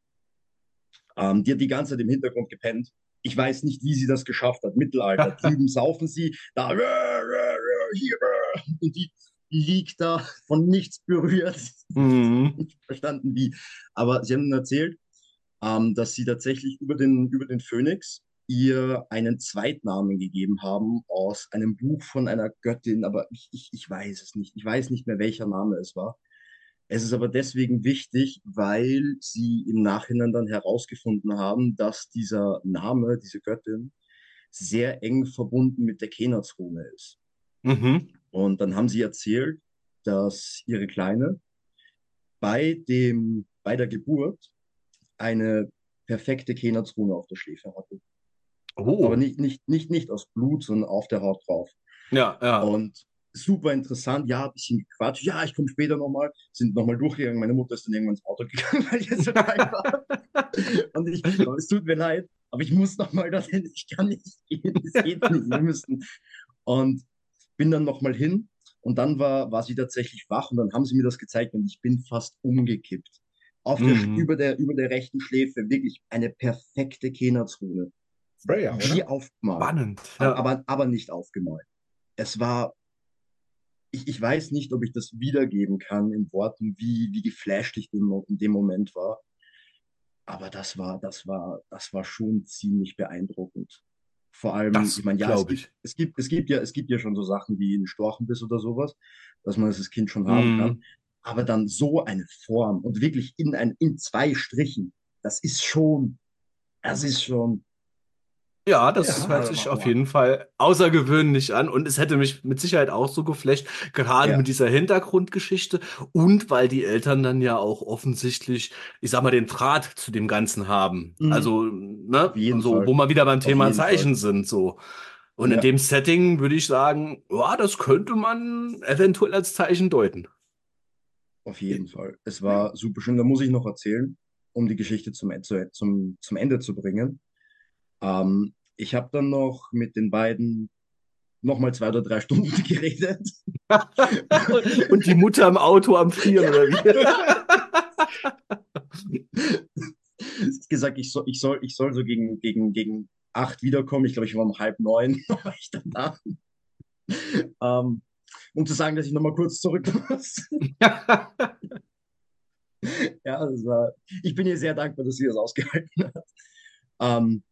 Ähm, die hat die ganze Zeit im Hintergrund gepennt. Ich weiß nicht, wie sie das geschafft hat. Mittelalter. Drüben saufen sie, da hier, und die liegt da von nichts berührt. Mhm. nicht verstanden wie. Aber sie haben erzählt, ähm, dass sie tatsächlich über den, über den Phönix ihr einen Zweitnamen gegeben haben aus einem Buch von einer Göttin, aber ich, ich, ich weiß es nicht. Ich weiß nicht mehr, welcher Name es war. Es ist aber deswegen wichtig, weil sie im Nachhinein dann herausgefunden haben, dass dieser Name, diese Göttin, sehr eng verbunden mit der Kenatsrune ist. Mhm. Und dann haben sie erzählt, dass ihre Kleine bei dem, bei der Geburt eine perfekte Kenatsrune auf der Schläfe hatte. Oh. Aber nicht, nicht, nicht, nicht aus Blut, sondern auf der Haut drauf. Ja, ja. Und super interessant, ja, ein bisschen gequatscht, ja, ich komme später nochmal, sind nochmal durchgegangen. Meine Mutter ist dann irgendwann ins Auto gegangen, weil ich so klein war. Und ich, es tut mir leid, aber ich muss nochmal dorthin, ich kann nicht gehen, es geht nicht, wir müssen. Und bin dann nochmal hin und dann war, war sie tatsächlich wach und dann haben sie mir das gezeigt und ich bin fast umgekippt. Auf der, Mhm. über, der, über der rechten Schläfe wirklich eine perfekte Kenatsrune. Wie aufgemalt. Spannend. Ja. Aber, aber nicht aufgemalt. Es war, ich, ich weiß nicht, ob ich das wiedergeben kann in Worten, wie, wie geflasht ich in, in dem Moment war. Aber das war, das war, das war schon ziemlich beeindruckend. Vor allem, Das ich meine, ja, es gibt, es gibt, es gibt ja, es gibt ja schon so Sachen wie ein Storchenbiss oder sowas, dass man das als Kind schon haben Mhm. kann. Aber dann so eine Form und wirklich in ein, in zwei Strichen, das ist schon, das ist schon, Ja, das Ja, hört sich auf jeden Fall außergewöhnlich an und es hätte mich mit Sicherheit auch so geflasht, gerade Ja. mit dieser Hintergrundgeschichte und weil die Eltern dann ja auch offensichtlich, ich sag mal, den Draht zu dem Ganzen haben. Mhm. Also, ne, jeden so, Fall. wo wir wieder beim Auf Thema jeden Zeichen Fall. sind, so. Und in Ja. dem Setting würde ich sagen, ja, das könnte man eventuell als Zeichen deuten. Auf jeden Fall. Es war super schön. Da muss ich noch erzählen, um die Geschichte zum, zu, zum, zum Ende zu bringen. Ähm, ich habe dann noch mit den beiden nochmal zwei oder drei Stunden geredet. Und die Mutter im Auto am Frieren, oder wie? Gesagt, ich soll, ich soll, ich soll so gegen, gegen, gegen acht wiederkommen. Ich glaube, ich war um halb neun, war ich dann da. Ähm, um zu sagen, dass ich nochmal kurz zurück muss. Ja, das war, ich bin ihr sehr dankbar, dass sie das ausgehalten hat. Ähm,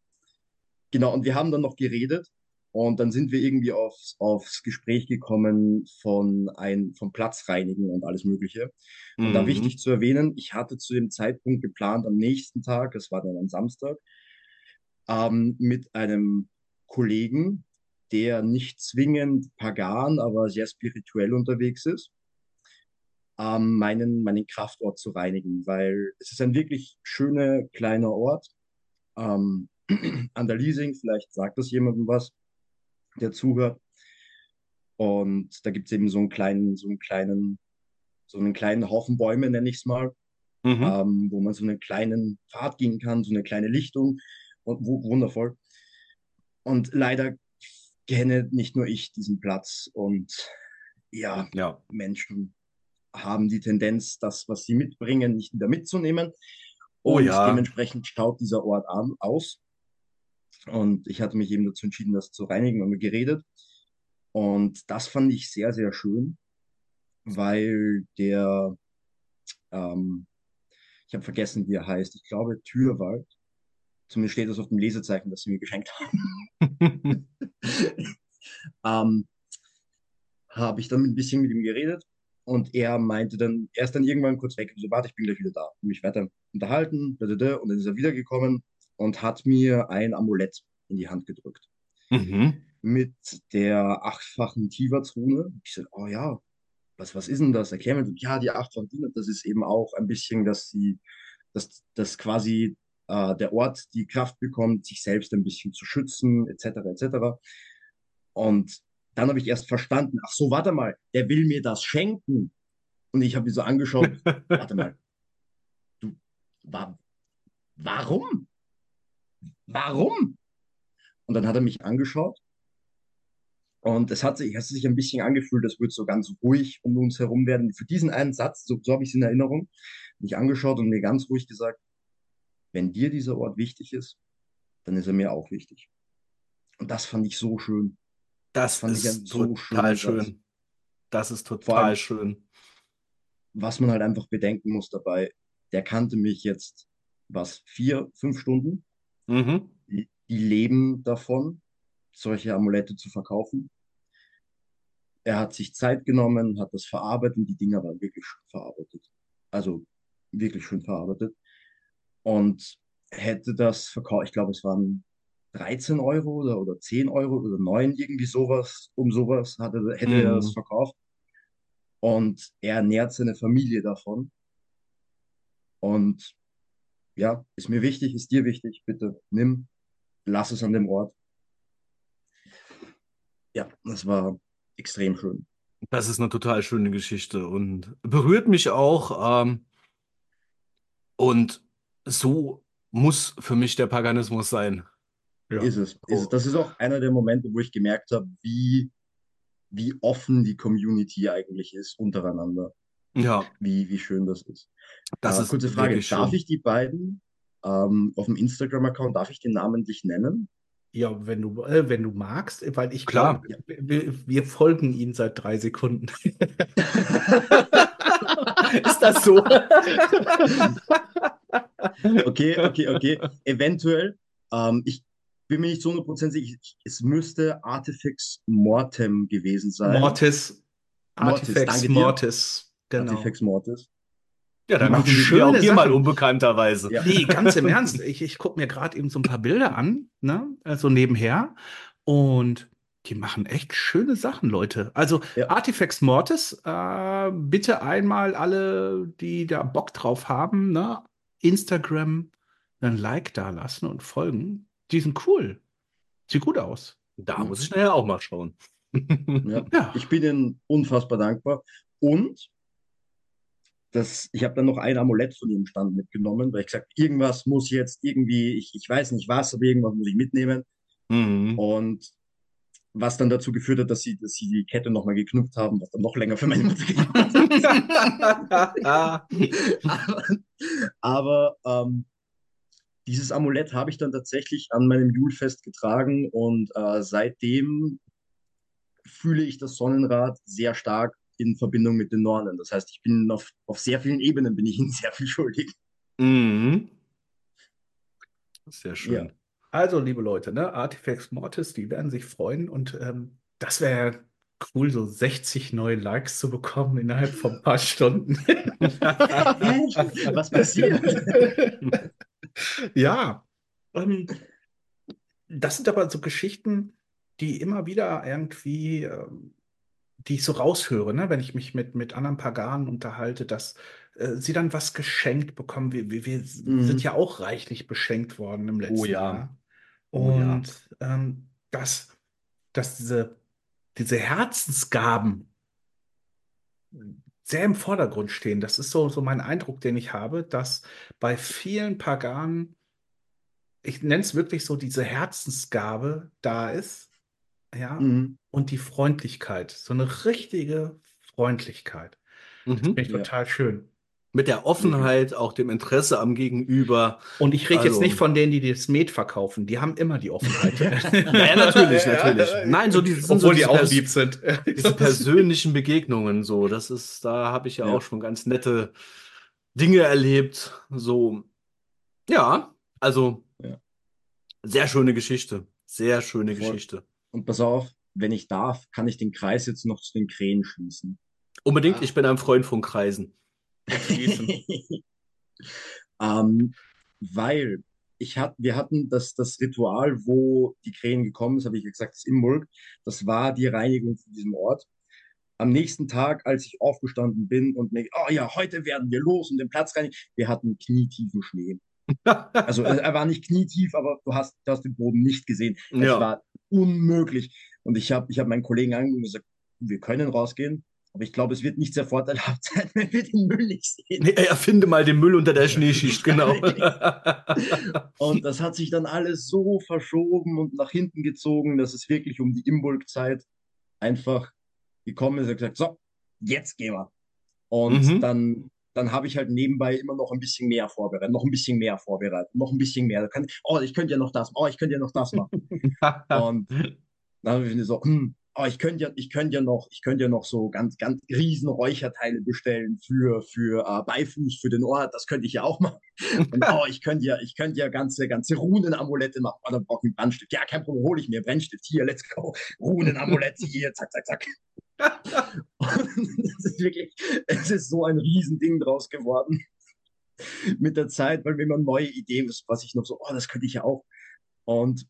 genau, und wir haben dann noch geredet und dann sind wir irgendwie aufs, aufs Gespräch gekommen von ein, vom Platzreinigen und alles Mögliche. Und da Mhm. wichtig zu erwähnen, ich hatte zu dem Zeitpunkt geplant, am nächsten Tag, das war dann am Samstag, ähm, mit einem Kollegen, der nicht zwingend pagan, aber sehr spirituell unterwegs ist, ähm, meinen, meinen Kraftort zu reinigen, weil es ist ein wirklich schöner kleiner Ort ähm, an der Liesing. Vielleicht sagt das jemandem was, der zuhört. Und da gibt es eben so einen kleinen, so einen kleinen, so einen kleinen Haufen Bäume, nenne ich es mal, Mhm. ähm, wo man so einen kleinen Pfad gehen kann, so eine kleine Lichtung. Und wu- wundervoll. Und leider kenne nicht nur ich diesen Platz. Und ja, Ja. Menschen haben die Tendenz, das, was sie mitbringen, nicht wieder mitzunehmen. Oh Und ja. dementsprechend schaut dieser Ort an, aus. Und ich hatte mich eben dazu entschieden, das zu reinigen und wir geredet. Und das fand ich sehr, sehr schön, weil der, ähm, ich habe vergessen, wie er heißt. Ich glaube, Türwald. Zumindest steht das auf dem Lesezeichen, das sie mir geschenkt haben. ähm, habe ich dann ein bisschen mit ihm geredet und er meinte dann, er ist dann irgendwann kurz weg und so, warte, ich bin gleich wieder da. Und mich weiter unterhalten, und dann ist er wiedergekommen und hat mir ein Amulett in die Hand gedrückt Mhm. mit der achtfachen Tivatsrune. Ich so, oh ja, was, was ist denn das? Erklär mir. Ja, die achtfache Tivat, das ist eben auch ein bisschen, dass sie, dass, dass quasi äh, der Ort die Kraft bekommt, sich selbst ein bisschen zu schützen, etc., etc. Und dann habe ich erst verstanden, ach so, warte mal, der will mir das schenken. Und ich habe ihn so angeschaut, warte mal, du, wa warum? Warum? Und dann hat er mich angeschaut und es hat sich, es hat sich ein bisschen angefühlt, das wird so ganz ruhig um uns herum werden. Für diesen einen Satz, so, so habe ich es in Erinnerung, mich angeschaut und mir ganz ruhig gesagt, wenn dir dieser Ort wichtig ist, dann ist er mir auch wichtig. Und das fand ich so schön. Das fand ich ist einen so total Satz. schön. Das ist total allem- schön. Was man halt einfach bedenken muss dabei, der kannte mich jetzt, was, vier, fünf Stunden? Mhm. Die, die leben davon, solche Amulette zu verkaufen. Er hat sich Zeit genommen, hat das verarbeitet und die Dinger waren wirklich schon verarbeitet. Also wirklich schön verarbeitet. Und hätte das verkauft, ich glaube, es waren 13 Euro oder, oder 10 Euro oder 9, irgendwie sowas, um sowas hatte, hätte er es Mhm. verkauft. Und er ernährt seine Familie davon. Und ja, ist mir wichtig, ist dir wichtig, bitte nimm, lass es an dem Ort. Ja, das war extrem schön. Das ist eine total schöne Geschichte und berührt mich auch. Ähm, und so muss für mich der Paganismus sein. Ja. Ist es, ist es. Das ist auch einer der Momente, wo ich gemerkt habe, wie, wie offen die Community eigentlich ist untereinander. Ja, Wie, wie schön das ist. das Äh, ist kurze Frage, darf schön. ich die beiden ähm, auf dem Instagram-Account, darf ich den namentlich nennen? Ja, wenn du, äh, wenn du magst, weil ich Klar. glaube, wir, wir folgen ihm seit drei Sekunden. Ist das so? Okay, okay, okay. Eventuell, ähm, ich bin mir nicht zu 100% sicher, ich, es müsste Artifex Mortem gewesen sein. Mortis, Mortis, Artifex danke dir. Mortis, genau. Artifex Mortis. Ja, dann Machen wir schöne auch hier mal Sachen. unbekannterweise. Ja. Nee, ganz im Ernst. Ich, ich gucke mir gerade eben so ein paar Bilder an, ne? Also nebenher. Und die machen echt schöne Sachen, Leute. Also Ja. Artifex Mortis, äh, bitte einmal alle, die da Bock drauf haben, ne? Instagram ein Like da lassen und folgen. Die sind cool. Sieht gut aus. Da muss ich nachher auch mal schauen. Ja. Ja. Ich bin ihnen unfassbar dankbar. Und das, ich habe dann noch ein Amulett von ihrem Stand mitgenommen, weil ich gesagt irgendwas muss jetzt irgendwie, ich, ich weiß nicht was, aber irgendwas muss ich mitnehmen. Mhm. Und was dann dazu geführt hat, dass sie, dass sie die Kette nochmal geknüpft haben, was dann noch länger für meine Mutter gedauert hat. aber aber ähm, dieses Amulett habe ich dann tatsächlich an meinem Julfest getragen und äh, seitdem fühle ich das Sonnenrad sehr stark in Verbindung mit den Nornen. Das heißt, ich bin auf, auf sehr vielen Ebenen bin ich ihnen sehr viel schuldig. Mhm. Sehr schön. Ja. Also, liebe Leute, ne? Artifex Mortis, die werden sich freuen und ähm, das wäre cool, so 60 neue Likes zu bekommen innerhalb von ein paar Stunden. Was passiert? Ja, ähm, das sind aber so Geschichten, die immer wieder irgendwie, ähm, die ich so raushöre, ne? Wenn ich mich mit, mit anderen Paganen unterhalte, dass äh, sie dann was geschenkt bekommen. Wir, wir, wir Mhm. sind ja auch reichlich beschenkt worden im letzten Oh ja. Jahr. Oh ja. Und ähm, dass, dass diese, diese Herzensgaben sehr im Vordergrund stehen. Das ist so, so mein Eindruck, den ich habe, dass bei vielen Paganen, ich nenne es wirklich so, diese Herzensgabe da ist, ja, Mhm. Und die Freundlichkeit, so eine richtige Freundlichkeit. Mhm. Finde ich Ja. total schön. Mit der Offenheit, auch dem Interesse am Gegenüber. Und ich rede jetzt Also- nicht von denen, die das Met verkaufen. Die haben immer die Offenheit. Ja, natürlich, natürlich. Nein, so diese, sind so Obwohl die diese auch lieb sind. diese persönlichen Begegnungen, so, das ist, da habe ich ja, Ja. auch schon ganz nette Dinge erlebt. So, ja, also Ja. sehr schöne Geschichte. Sehr schöne Voll. Geschichte. Und pass auf, wenn ich darf, kann ich den Kreis jetzt noch zu den Krähen schließen. Unbedingt, Ah. ich bin ein Freund von Kreisen. Schließen. ähm, weil ich hat, wir hatten das, das Ritual, wo die Krähen gekommen sind, habe ich gesagt, das Imbolg, das war die Reinigung von diesem Ort. Am nächsten Tag, als ich aufgestanden bin und mir, oh ja, heute werden wir los und den Platz reinigen, wir hatten knietiefen Schnee. Also er war nicht knietief, aber du hast, du hast den Boden nicht gesehen. Es Ja. war unmöglich. Und ich habe ich hab meinen Kollegen angerufen und gesagt, wir können rausgehen, aber ich glaube, es wird nicht sehr vorteilhaft sein, wenn wir den Müll nicht sehen. Nee, erfinde mal den Müll unter der Schneeschicht, genau. Und das hat sich dann alles so verschoben und nach hinten gezogen, dass es wirklich um die Imbolg-Zeit einfach gekommen ist. Er hat gesagt, so, jetzt gehen wir. Und Mhm. dann, dann habe ich halt nebenbei immer noch ein bisschen mehr vorbereitet, noch ein bisschen mehr vorbereitet, noch ein bisschen mehr. Kann, oh, ich könnte ja noch das, oh, ich könnte ja noch das machen. Und dann habe ich mir so, hm, oh, ich könnte ja, ich könnte ja noch, ich könnte ja noch so ganz, ganz riesen Räucherteile bestellen für, für äh, Beifuß für den Ort. Das könnte ich ja auch machen. Und oh, ich könnte ja, ich könnte ja ganze, ganze Runenamulette machen. Oh, dann brauche ich einen Brandstift. Ja, kein Problem, hole ich mir Brandstift. Hier, let's go. Runenamulett hier, zack, zack, zack. Und wirklich, es ist so ein Riesending draus geworden mit der Zeit, weil wir immer neue Ideen, was ich noch so, oh, das könnte ich ja auch. Und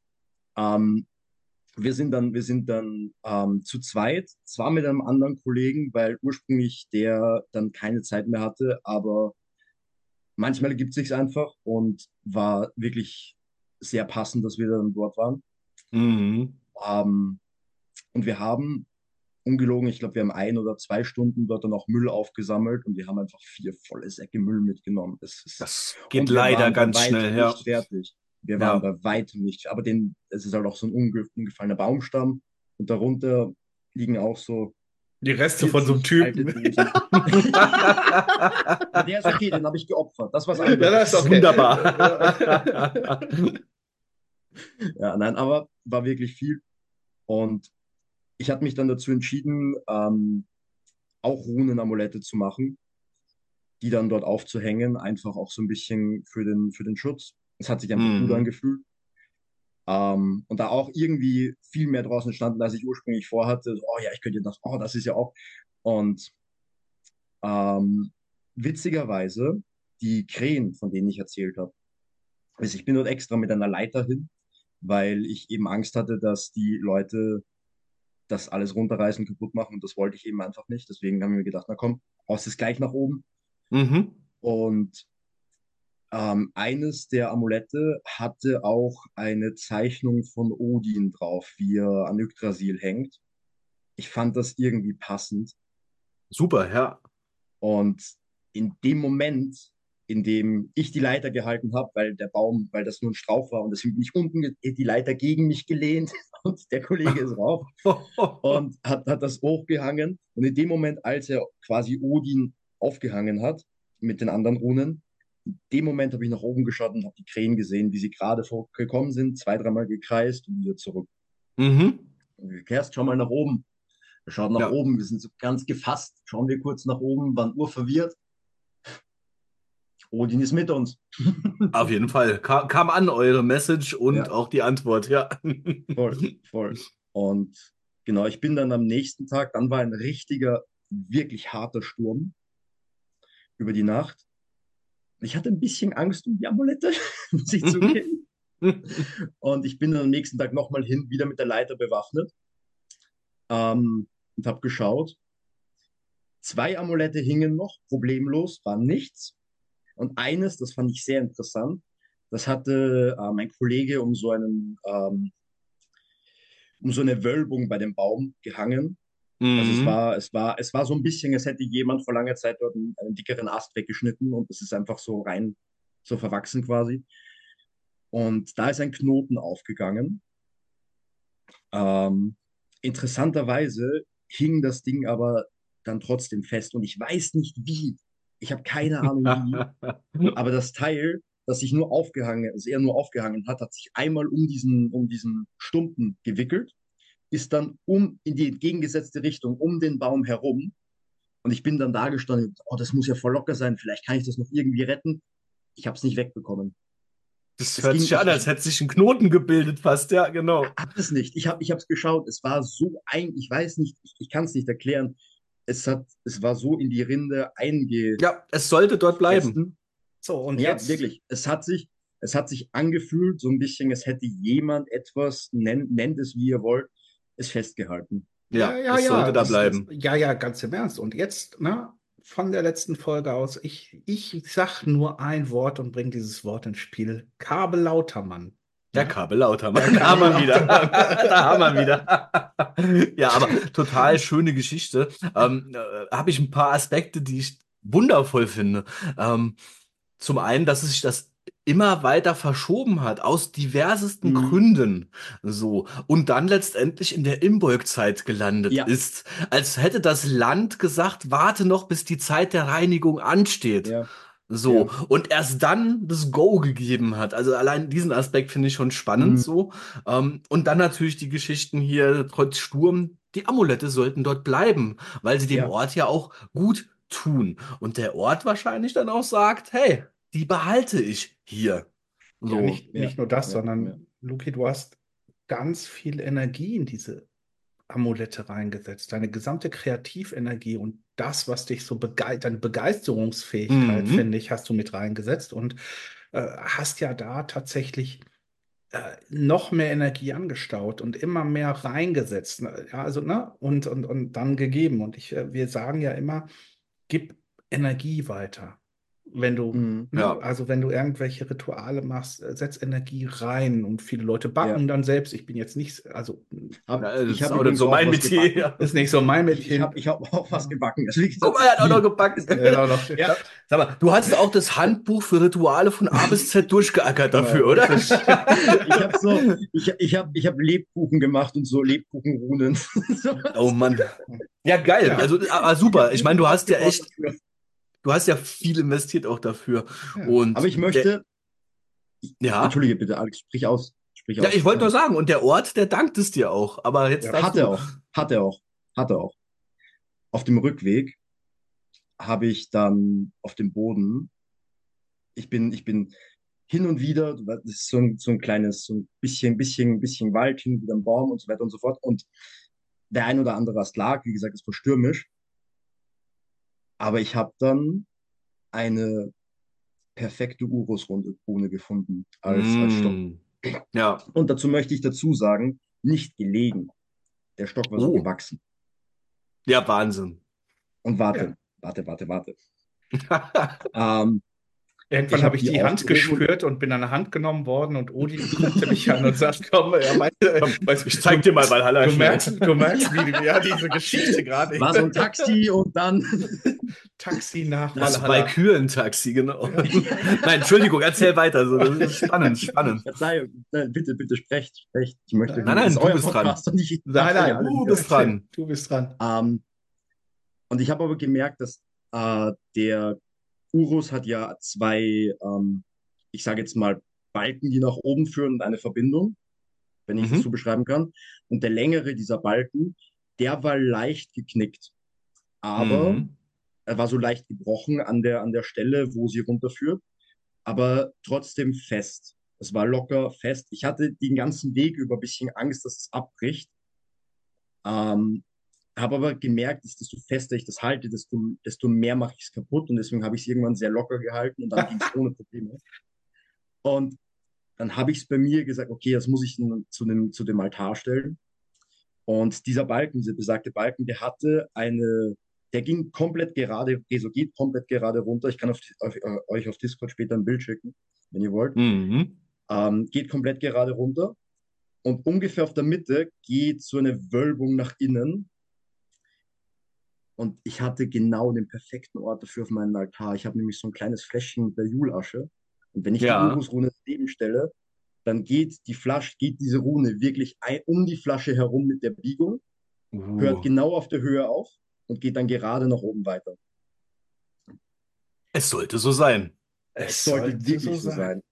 ähm, wir sind dann, wir sind dann ähm, zu zweit, zwar mit einem anderen Kollegen, weil ursprünglich der dann keine Zeit mehr hatte, aber manchmal ergibt es sich einfach und war wirklich sehr passend, dass wir dann dort waren. Mhm. Ähm, und wir haben ungelogen, ich glaube, wir haben ein oder zwei Stunden dort dann auch Müll aufgesammelt und wir haben einfach vier volle Säcke Müll mitgenommen. Das, ist, das geht leider ganz schnell, ja. Fertig. Wir waren ja. bei weitem nicht, aber den, es ist halt auch so ein umgefallener Baumstamm und darunter liegen auch so die Reste von so einem Typen. der ist okay, den habe ich geopfert. Das war's. Ja, das ist okay. Wunderbar. ja, nein, aber war wirklich viel. Und ich habe mich dann dazu entschieden, ähm, auch Runenamulette zu machen, die dann dort aufzuhängen, einfach auch so ein bisschen für den, für den Schutz. Es hat sich einfach mhm. gut angefühlt. Ähm, und da auch irgendwie viel mehr draußen standen, als ich ursprünglich vorhatte. So, oh ja, ich könnte das, oh, das ist ja auch. Und ähm, witzigerweise, die Krähen, von denen ich erzählt habe, also ich bin dort extra mit einer Leiter hin, weil ich eben Angst hatte, dass die Leute das alles runterreißen, kaputt machen und das wollte ich eben einfach nicht. Deswegen haben wir mir gedacht, na komm, haust es gleich nach oben. Mhm. Und ähm, eines der Amulette hatte auch eine Zeichnung von Odin drauf, wie er an Yggdrasil hängt. Ich fand das irgendwie passend. Super, ja. Und in dem Moment in dem ich die Leiter gehalten habe, weil der Baum, weil das nur ein Strauch war und deswegen bin ich unten die Leiter gegen mich gelehnt und der Kollege ist rauf und hat, hat das hochgehangen. Und in dem Moment, als er quasi Odin aufgehangen hat mit den anderen Runen, in dem Moment habe ich nach oben geschaut und habe die Krähen gesehen, wie sie gerade vorgekommen sind, zwei, dreimal gekreist und wieder zurück. Mhm. Kerst, schau mal nach oben. Er schaut nach ja. oben, wir sind so ganz gefasst. Schauen wir kurz nach oben, waren urverwirrt. Odin ist mit uns. Auf jeden Fall. Kam, kam an eure Message und ja. auch die Antwort, ja. Voll, voll. Und genau, ich bin dann am nächsten Tag, dann war ein richtiger, wirklich harter Sturm über die Nacht. Ich hatte ein bisschen Angst um die Amulette, muss ich zugeben. und ich bin dann am nächsten Tag nochmal hin, wieder mit der Leiter bewaffnet ähm, und habe geschaut. Zwei Amulette hingen noch, problemlos, war nichts. Und eines, das fand ich sehr interessant, das hatte äh, mein Kollege um so einen, ähm, um so eine Wölbung bei dem Baum gehangen. Mhm. Also es mhm. war, es war, es war so ein bisschen, als hätte jemand vor langer Zeit dort einen, einen dickeren Ast weggeschnitten und es ist einfach so rein, so verwachsen quasi. Und da ist ein Knoten aufgegangen. Ähm, interessanterweise hing das Ding aber dann trotzdem fest und ich weiß nicht wie. Ich habe keine Ahnung wie. aber das Teil, das sich nur aufgehangen, also er nur aufgehangen hat, hat sich einmal um diesen, um diesen Stumpen gewickelt, ist dann um in die entgegengesetzte Richtung, um den Baum herum. Und ich bin dann da gestanden, oh, das muss ja voll locker sein, vielleicht kann ich das noch irgendwie retten. Ich habe es nicht wegbekommen. Das, das hört sich an, als hätte sich ein Knoten gebildet fast, ja, genau. Hab es nicht. Ich habe es geschaut. Es war so ein, ich weiß nicht, ich, ich kann es nicht erklären es hat, es war so in die Rinde einge. Ja, es sollte dort bleiben. So, und ja, jetzt? wirklich. Es hat sich, es hat sich angefühlt, so ein bisschen, es hätte jemand etwas, nennt, nennt es wie ihr wollt, es festgehalten. Ja, ja, es ja, sollte da bleiben. Ist, ja, ja, ganz im Ernst. Und jetzt, na, ne, von der letzten Folge aus, ich, ich sag nur ein Wort und bringe dieses Wort ins Spiel. Kabel Lautermann. Der Kabel Lautermann. Da haben wir wieder. da haben wir wieder. ja, aber total schöne Geschichte. Ähm, äh, Habe ich ein paar Aspekte, die ich wundervoll finde. Ähm, zum einen, dass es sich das immer weiter verschoben hat, aus diversesten mhm. Gründen. So. Und dann letztendlich in der Imbolg-Zeit gelandet ja. ist. Als hätte das Land gesagt, warte noch, bis die Zeit der Reinigung ansteht. Ja. So, ja. und erst dann das Go gegeben hat. Also allein diesen Aspekt finde ich schon spannend mhm. so. Ähm, und dann natürlich die Geschichten hier, trotz Sturm, die Amulette sollten dort bleiben, weil sie dem. Ort ja auch gut tun. Und der Ort wahrscheinlich dann auch sagt, hey, die behalte ich hier. So. Ja, nicht, nicht nur das, sondern Luki, du hast ganz viel Energie in diese Amulette reingesetzt, deine gesamte Kreativenergie und das, was dich so begeistert, deine Begeisterungsfähigkeit, Mhm. finde ich, hast du mit reingesetzt und äh, hast ja da tatsächlich äh, noch mehr Energie angestaut und immer mehr reingesetzt. ne? Ja, also, ne? Und, und, und dann gegeben. Und ich, äh, wir sagen ja immer, gib Energie weiter. Wenn du, Mhm. ne? Ja. Also wenn du irgendwelche Rituale machst, äh, setz Energie rein und viele Leute backen Ja. dann selbst. Ich bin jetzt nicht, also Hab, Ja, das ich ist habe nicht so mein Metier. Ja. ist nicht so mein Ich Mädchen. habe ich hab auch was gebacken. Guck mal, er hat auch noch gebacken. Äh, auch noch- Ja, sag mal, du hast auch das Handbuch für Rituale von A bis Z durchgeackert dafür, oder? ich habe so, ich, ich habe ich hab Lebkuchen gemacht und so Lebkuchenrunen. Oh Mann. Ja, geil. Ja. Also, aber super. Ich meine, du hast ja echt, Dafür. Du hast ja viel investiert auch dafür. Ja. Und Aber ich der, möchte, ja, entschuldige bitte, Alex, sprich aus. Sprich ja, aus. ich wollte nur sagen, und der Ort, der dankt es dir auch. Aber jetzt Ja, Hat er auch. Hat er auch. Hat er auch. Auf dem Rückweg habe ich dann auf dem Boden, ich bin, ich bin hin und wieder, das ist so ein, so ein kleines, so ein bisschen, bisschen, bisschen Wald, hin und wieder ein Baum und so weiter und so fort. Und der ein oder andere Ast lag, wie gesagt, es war stürmisch. Aber ich habe dann eine perfekte Urus-Rune gefunden als, als Stock. Mm. Ja. Und dazu möchte ich dazu sagen, nicht gelegen. Der Stock war so Oh. gewachsen. Ja, Wahnsinn. Und warte, Ja. warte, warte, warte. Ähm, Irgendwann Ich hab habe ich die die Hand gespürt und bin an der Hand genommen worden und Odin guckte mich an und sagt, komm, er meinte, weißt, Ich zeig dir mal Valhalla. Du merkst, du merkst, wie, ja, diese Geschichte gerade. war so ein Taxi und dann. Taxi nach Das Valhalla. Walküren-Taxi, genau. Nein, Entschuldigung, erzähl weiter. So, das ist spannend, spannend. Verzeihung, nein, bitte, bitte sprecht, sprecht. Ich möchte. Nein, nein, das du bist dran. Nein, nein, du bist dran. Du bist dran. Und ich habe aber gemerkt, dass äh, der Urus hat ja zwei, ähm, ich sage jetzt mal, Balken, die nach oben führen und eine Verbindung, wenn ich Mhm. das so beschreiben kann. Und der längere dieser Balken, der war leicht geknickt. Aber Mhm. er war so leicht gebrochen an der, an der Stelle, wo sie runterführt, aber trotzdem fest. Es war locker fest. Ich hatte den ganzen Weg über ein bisschen Angst, dass es abbricht. Ähm, habe aber gemerkt, dass desto fester ich das halte, desto, desto mehr mache ich es kaputt und deswegen habe ich es irgendwann sehr locker gehalten und dann ging es ohne Probleme. Und dann habe ich es bei mir gesagt, okay, das muss ich zu dem, zu dem Altar stellen. Und dieser Balken, dieser besagte Balken, der hatte eine, der ging komplett gerade, Reso geht komplett gerade runter. Ich kann auf, auf, euch auf Discord später ein Bild schicken, wenn ihr wollt. Mhm. Ähm, geht komplett gerade runter. Und ungefähr auf der Mitte geht so eine Wölbung nach innen. Und ich hatte genau den perfekten Ort dafür auf meinem Altar. Ich habe nämlich so ein kleines Fläschchen mit der Julasche. Und wenn ich Ja. die Urus-Rune daneben stelle, dann geht die Flasche, geht diese Rune wirklich ein, um die Flasche herum mit der Biegung, hört Uh. genau auf der Höhe auf und geht dann gerade nach oben weiter. Es sollte so sein. Es sollte wirklich so sein.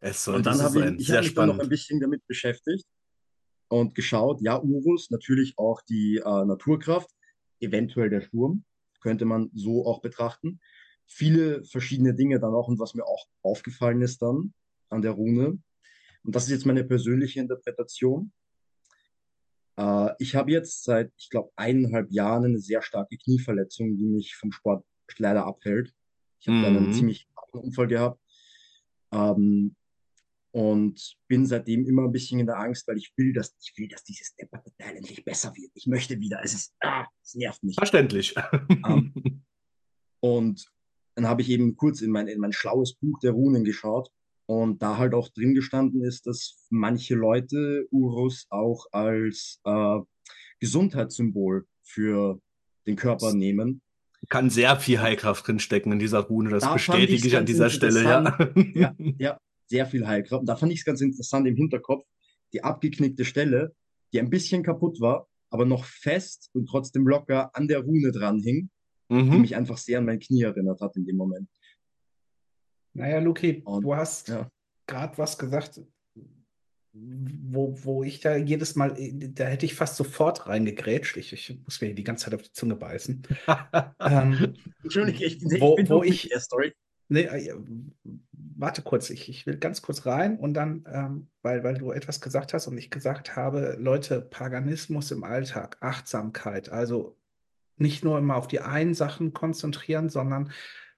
Es sollte Und dann so habe sein. ich, ich Sehr habe mich dann noch ein bisschen damit beschäftigt und geschaut, ja, Urus, natürlich auch die äh, Naturkraft, eventuell der Sturm, könnte man so auch betrachten. Viele verschiedene Dinge dann auch und was mir auch aufgefallen ist dann an der Rune. Und das ist jetzt meine persönliche Interpretation. Äh, ich habe jetzt seit, ich glaube, eineinhalb Jahren eine sehr starke Knieverletzung, die mich vom Sport leider abhält. Ich habe dann einen Mhm. ziemlich harten Unfall gehabt. Ähm, und bin seitdem immer ein bisschen in der Angst, weil ich will, dass ich will, dass dieses Depperte-Teil endlich besser wird. Ich möchte wieder. Es ist, ah, es nervt mich. Verständlich. Ähm, Und dann habe ich eben kurz in mein, in mein schlaues Buch der Runen geschaut und da halt auch drin gestanden ist, dass manche Leute Urus auch als äh, Gesundheitssymbol für den Körper nehmen. Kann sehr viel Heilkraft drinstecken in dieser Rune. Das Da bestätige ich an dieser Stelle, ja. Ja, ja, sehr viel Heilkraft. Und da fand ich es ganz interessant im Hinterkopf, die abgeknickte Stelle, die ein bisschen kaputt war, aber noch fest und trotzdem locker an der Rune dran hing, die Mhm. mich einfach sehr an mein Knie erinnert hat in dem Moment. Naja, Luki, Und- du hast ja. gerade was gesagt, wo, wo ich da jedes Mal, da hätte ich fast sofort reingegrätscht. Ich, ich muss mir die ganze Zeit auf die Zunge beißen. ähm, Entschuldige, ich, ich Wo- bin wo ich- der Story. Nee, äh, warte kurz, ich, ich will ganz kurz rein und dann, ähm, weil, weil du etwas gesagt hast und ich gesagt habe, Leute, Paganismus im Alltag, Achtsamkeit, also nicht nur immer auf die einen Sachen konzentrieren, sondern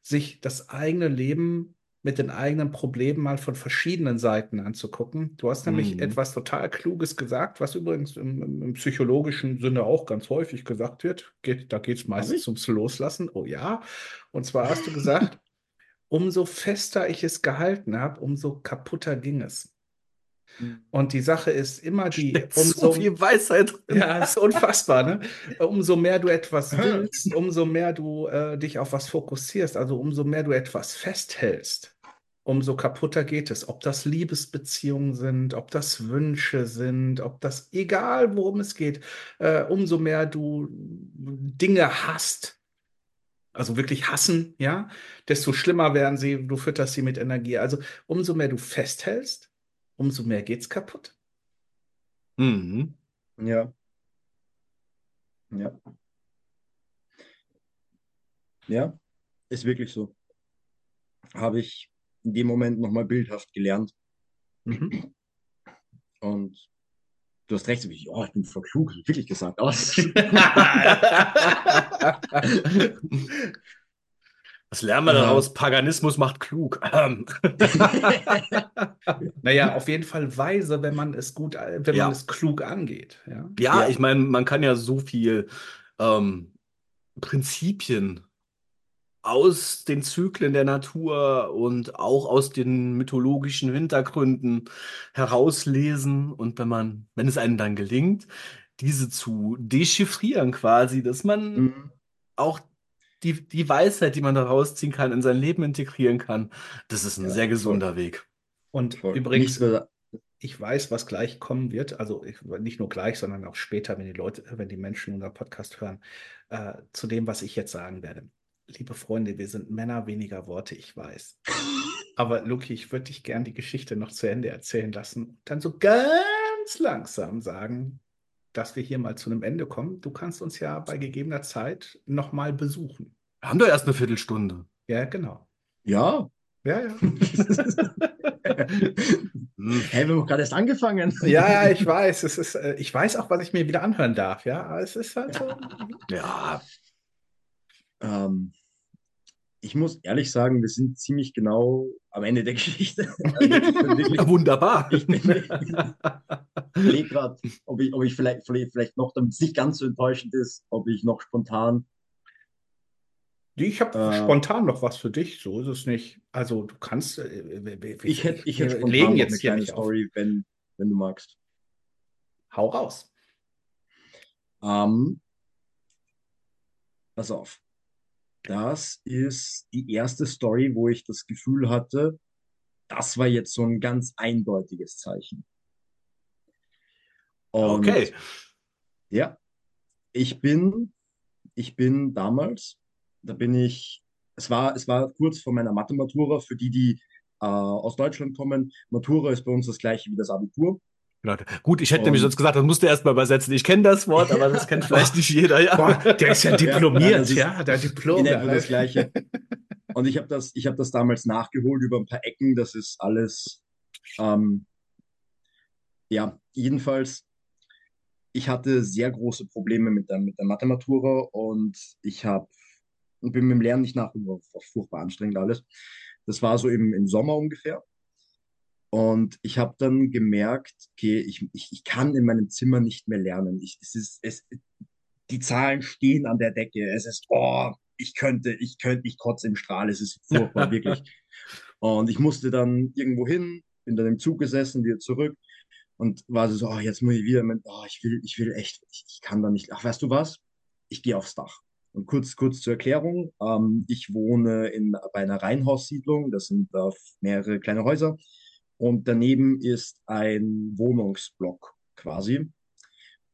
sich das eigene Leben mit den eigenen Problemen mal von verschiedenen Seiten anzugucken. Du hast nämlich Mhm. etwas total Kluges gesagt, was übrigens im, im, psychologischen Sinne auch ganz häufig gesagt wird. Geht, da geht es meistens ums Loslassen. Oh ja. Und zwar hast du gesagt, umso fester ich es gehalten habe, umso kaputter ging es. Und die Sache ist immer die, Steckt so umso, viel Weisheit drin. ja, ist unfassbar, ne? Umso mehr du etwas willst, umso mehr du äh, dich auf was fokussierst, also umso mehr du etwas festhältst, umso kaputter geht es. Ob das Liebesbeziehungen sind, ob das Wünsche sind, ob das, egal worum es geht, äh, umso mehr du Dinge hast, also wirklich hassen, ja, desto schlimmer werden sie, du fütterst sie mit Energie. Also umso mehr du festhältst, umso mehr geht's kaputt. Mhm. Ja. Ja. Ja, ist wirklich so. Habe ich in dem Moment nochmal bildhaft gelernt. Mhm. Und du hast recht, wie, oh, ich bin voll klug, ich wirklich gesagt. Aber Was lernen wir Ja. daraus? Paganismus macht klug. Ähm. Naja, auf jeden Fall weise, wenn man es gut, wenn Ja. man es klug angeht. Ja. Ja, Ja. ich meine, man kann ja so viel ähm, Prinzipien aus den Zyklen der Natur und auch aus den mythologischen Hintergründen herauslesen. Und wenn man, wenn es einem dann gelingt, diese zu dechiffrieren quasi, dass man Mhm. auch die, die Weisheit, die man daraus ziehen kann, in sein Leben integrieren kann, das ist ein Ja, sehr voll. gesunder Weg. Und Voll. übrigens, ich weiß, was gleich kommen wird. Also ich, nicht nur gleich, sondern auch später, wenn die Leute, wenn die Menschen unseren Podcast hören, äh, zu dem, was ich jetzt sagen werde. Liebe Freunde, wir sind Männer weniger Worte, ich weiß. Aber Luki, ich würde dich gern die Geschichte noch zu Ende erzählen lassen und dann so ganz langsam sagen, dass wir hier mal zu einem Ende kommen. Du kannst uns ja bei gegebener Zeit nochmal besuchen. Wir haben doch erst eine Viertelstunde. Ja, genau. ja. Ja, ja. Hm. Hey, wir haben doch gerade erst angefangen. Ja, ja, ich weiß. Es ist, äh, ich weiß auch, was ich mir wieder anhören darf, ja. Aber es ist halt so. Ja, Ähm, ich muss ehrlich sagen, wir sind ziemlich genau am Ende der Geschichte. Ich wirklich, wunderbar. ich bin, überlege gerade, ob ich, ob ich vielleicht, vielleicht, noch, damit es nicht ganz so enttäuschend ist, ob ich noch spontan. Ich habe Äh. spontan noch was für dich, so ist es nicht. Also du kannst. äh, Ich hätte, ich spontan legen eine jetzt hier kleine auf. Story, wenn, wenn du magst. Hau raus. Ähm, pass auf. Das ist die erste Story, wo ich das Gefühl hatte, das war jetzt so ein ganz eindeutiges Zeichen. Und Okay. Ja, ich bin, ich bin damals, da bin ich, es war, es war kurz vor meiner Mathe-Matura, für die, die äh, aus Deutschland kommen. Matura ist bei uns das gleiche wie das Abitur. Genau. Gut, ich hätte nämlich Und- sonst gesagt, das musst du erst mal übersetzen. Ich kenne das Wort, aber das kennt vielleicht nicht jeder. Ja. Boah, der ist ja Ja, diplomiert, ist ja, der Diplom. etwa das Gleiche. Und ich habe das, ich habe das damals nachgeholt über ein paar Ecken. Das ist alles, ähm, ja, jedenfalls. Ich hatte sehr große Probleme mit der, mit der Mathematura und ich habe und bin mit dem Lernen nicht nachgekommen. War furchtbar anstrengend alles. Das war so im, im Sommer ungefähr. Und ich habe dann gemerkt, okay, ich, ich, ich kann in meinem Zimmer nicht mehr lernen. Ich, es ist, es, die Zahlen stehen an der Decke. Es ist, oh, ich könnte, ich könnte, ich kotze im Strahl. Es ist furchtbar, wirklich. Und ich musste dann irgendwo hin, bin dann im Zug gesessen, wieder zurück und war so, oh, jetzt muss ich wieder, mit, oh, ich will, ich will echt, ich, ich kann da nicht. Ach, weißt du was? Ich gehe aufs Dach. Und kurz, kurz zur Erklärung, ähm, ich wohne in, bei einer Reihenhaussiedlung, das sind äh, mehrere kleine Häuser. Und daneben ist ein Wohnungsblock quasi.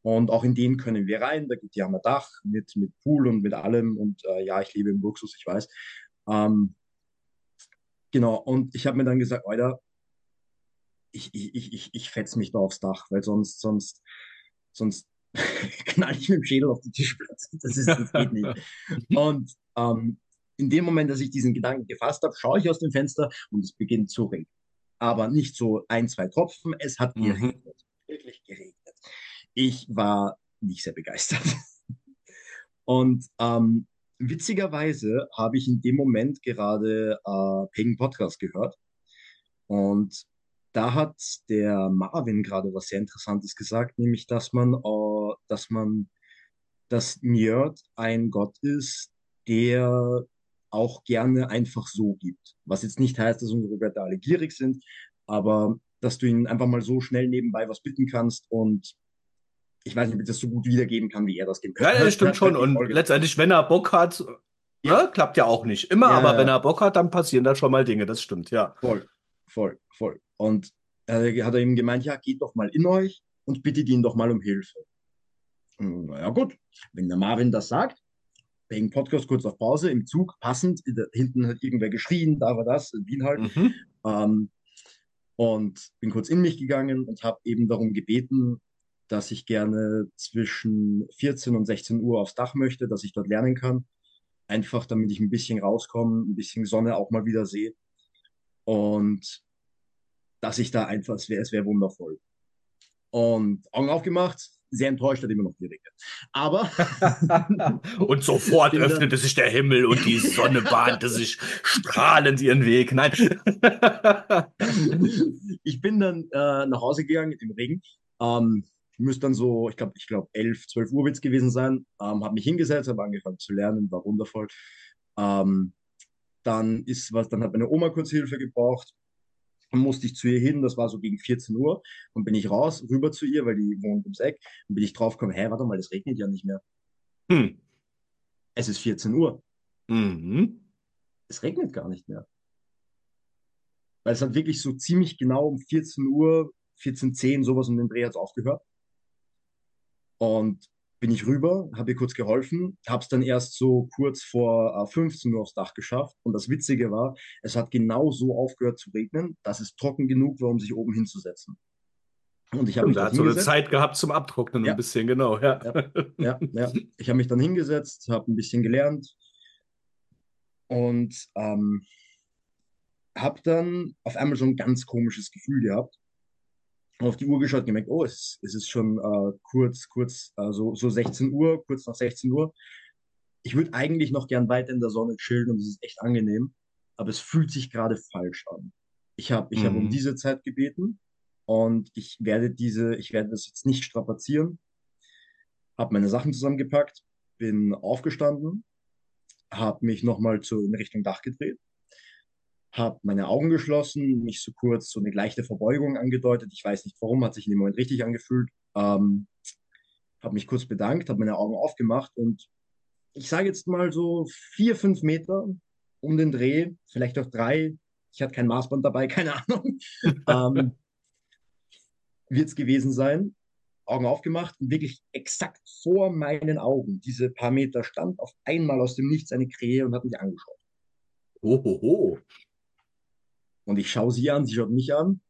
Und auch in den können wir rein. Da gibt die haben ein Dach mit, mit Pool und mit allem. Und äh, ja, ich lebe im Luxus, ich weiß. Ähm, genau. Und ich habe mir dann gesagt, Alter, ich, ich, ich, ich, fetz mich da aufs Dach, weil sonst, sonst, sonst knall ich mit dem Schädel auf die Tischplatte. Das, ist, das geht nicht. Und ähm, in dem Moment, dass ich diesen Gedanken gefasst habe, schaue ich aus dem Fenster und es beginnt zu regnen. Aber nicht so ein, zwei Tropfen, es hat Mhm. geregnet. Wirklich geregnet. Ich war nicht sehr begeistert. Und ähm, witzigerweise habe ich in dem Moment gerade äh, Pagan Podcast gehört. Und da hat der Marvin gerade was sehr Interessantes gesagt, nämlich, dass man, äh, dass man, dass Njörd ein Gott ist, der auch gerne einfach so gibt. Was jetzt nicht heißt, dass unsere Götter alle gierig sind, aber dass du ihnen einfach mal so schnell nebenbei was bitten kannst und ich weiß nicht, ob ich das so gut wiedergeben kann, wie er das kann. Ja, das stimmt schon. Und letztendlich, wenn er Bock hat, ja. Ne, klappt ja auch nicht immer, ja, aber wenn er Bock hat, dann passieren da schon mal Dinge. Das stimmt, ja. Voll, voll, voll. Und äh, hat er ihm gemeint, ja, geht doch mal in euch und bittet ihn doch mal um Hilfe. Na ja, gut, wenn der Marvin das sagt, wegen Podcast kurz auf Pause, im Zug, passend, hinten hat irgendwer geschrien, da war das, in Wien halt. Mhm. Ähm, und bin kurz in mich gegangen und habe eben darum gebeten, dass ich gerne zwischen 14 und 16 Uhr aufs Dach möchte, dass ich dort lernen kann. Einfach damit ich ein bisschen rauskomme, ein bisschen Sonne auch mal wieder sehe. Und dass ich da einfach, es wäre es wär wundervoll. Und Augen aufgemacht, sehr enttäuscht, hat immer noch geregnet. Aber. und sofort öffnete sich der Himmel und die Sonne bahnte sich strahlend ihren Weg. Nein. ich bin dann äh, nach Hause gegangen dem Regen. Ähm, müsste dann so, ich glaube, ich glaube, 11, 12 Uhr wird es gewesen sein. Ähm, habe mich hingesetzt, habe angefangen zu lernen, war wundervoll. Ähm, dann ist was, dann hat meine Oma kurz Hilfe gebraucht. Musste ich zu ihr hin, das war so gegen 14 Uhr. Und bin ich raus, rüber zu ihr, weil die wohnt ums Eck. Und bin ich drauf gekommen, hä, warte mal, es regnet ja nicht mehr. Hm. Es ist 14 Uhr. Mhm. Es regnet gar nicht mehr. Weil es hat wirklich so ziemlich genau um 14 Uhr, 14.10 sowas um den Dreh hat es aufgehört. Und bin ich rüber, habe ihr kurz geholfen, habe es dann erst so kurz vor äh, 15 Uhr aufs Dach geschafft. Und das Witzige war, es hat genau so aufgehört zu regnen, dass es trocken genug war, um sich oben hinzusetzen. Und ich habe mich da hat so eine Zeit gehabt zum Abtrocknen ja. ein bisschen, genau. Ja, ja, ja. ja. Ich habe mich dann hingesetzt, habe ein bisschen gelernt und ähm, habe dann auf einmal so ein ganz komisches Gefühl gehabt auf die Uhr geschaut und gemerkt, oh, es, es ist schon äh, kurz, kurz, äh, so, so 16 Uhr, kurz nach 16 Uhr. Ich würde eigentlich noch gern weiter in der Sonne chillen und es ist echt angenehm, aber es fühlt sich gerade falsch an. Ich habe ich mhm. hab um mhm. diese Zeit gebeten und ich werde diese, ich werde das jetzt nicht strapazieren. Habe meine Sachen zusammengepackt, bin aufgestanden, habe mich nochmal in Richtung Dach gedreht habe meine Augen geschlossen, mich so kurz so eine leichte Verbeugung angedeutet. Ich weiß nicht warum, hat sich in dem Moment richtig angefühlt. Ähm, habe mich kurz bedankt, habe meine Augen aufgemacht und ich sage jetzt mal so vier, fünf Meter um den Dreh, vielleicht auch drei. Ich hatte kein Maßband dabei, keine Ahnung. ähm, Wird es gewesen sein. Augen aufgemacht und wirklich exakt vor meinen Augen, diese paar Meter stand auf einmal aus dem Nichts eine Krähe und hat mich angeschaut. Ohoho. Und ich schaue sie an, sie schaut mich an.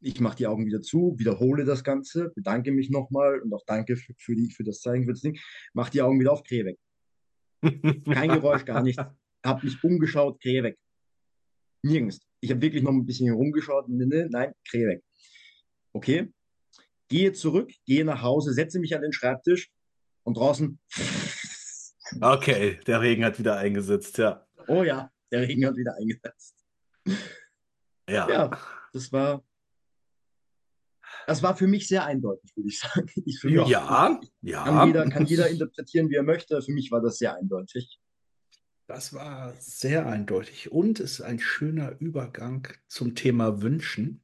Ich mache die Augen wieder zu, wiederhole das Ganze, bedanke mich nochmal und auch danke für, für, die, für das Zeichen, für das Ding. Mach die Augen wieder auf, Krähe weg. Kein Geräusch, gar nichts. Hab mich umgeschaut, Krähe weg. Nirgends. Ich habe wirklich noch ein bisschen herumgeschaut. Nein, Krähe weg. Okay. Gehe zurück, gehe nach Hause, setze mich an den Schreibtisch und draußen. Okay, der Regen hat wieder eingesetzt, ja. Oh ja, der Regen hat wieder eingesetzt. Ja. Ja, das war. Das war für mich sehr eindeutig, würde ich sagen. Ich für mich, ja, ja. Kann jeder, kann jeder interpretieren, wie er möchte. Für mich war das sehr eindeutig. Das war sehr eindeutig und ist ein schöner Übergang zum Thema Wünschen.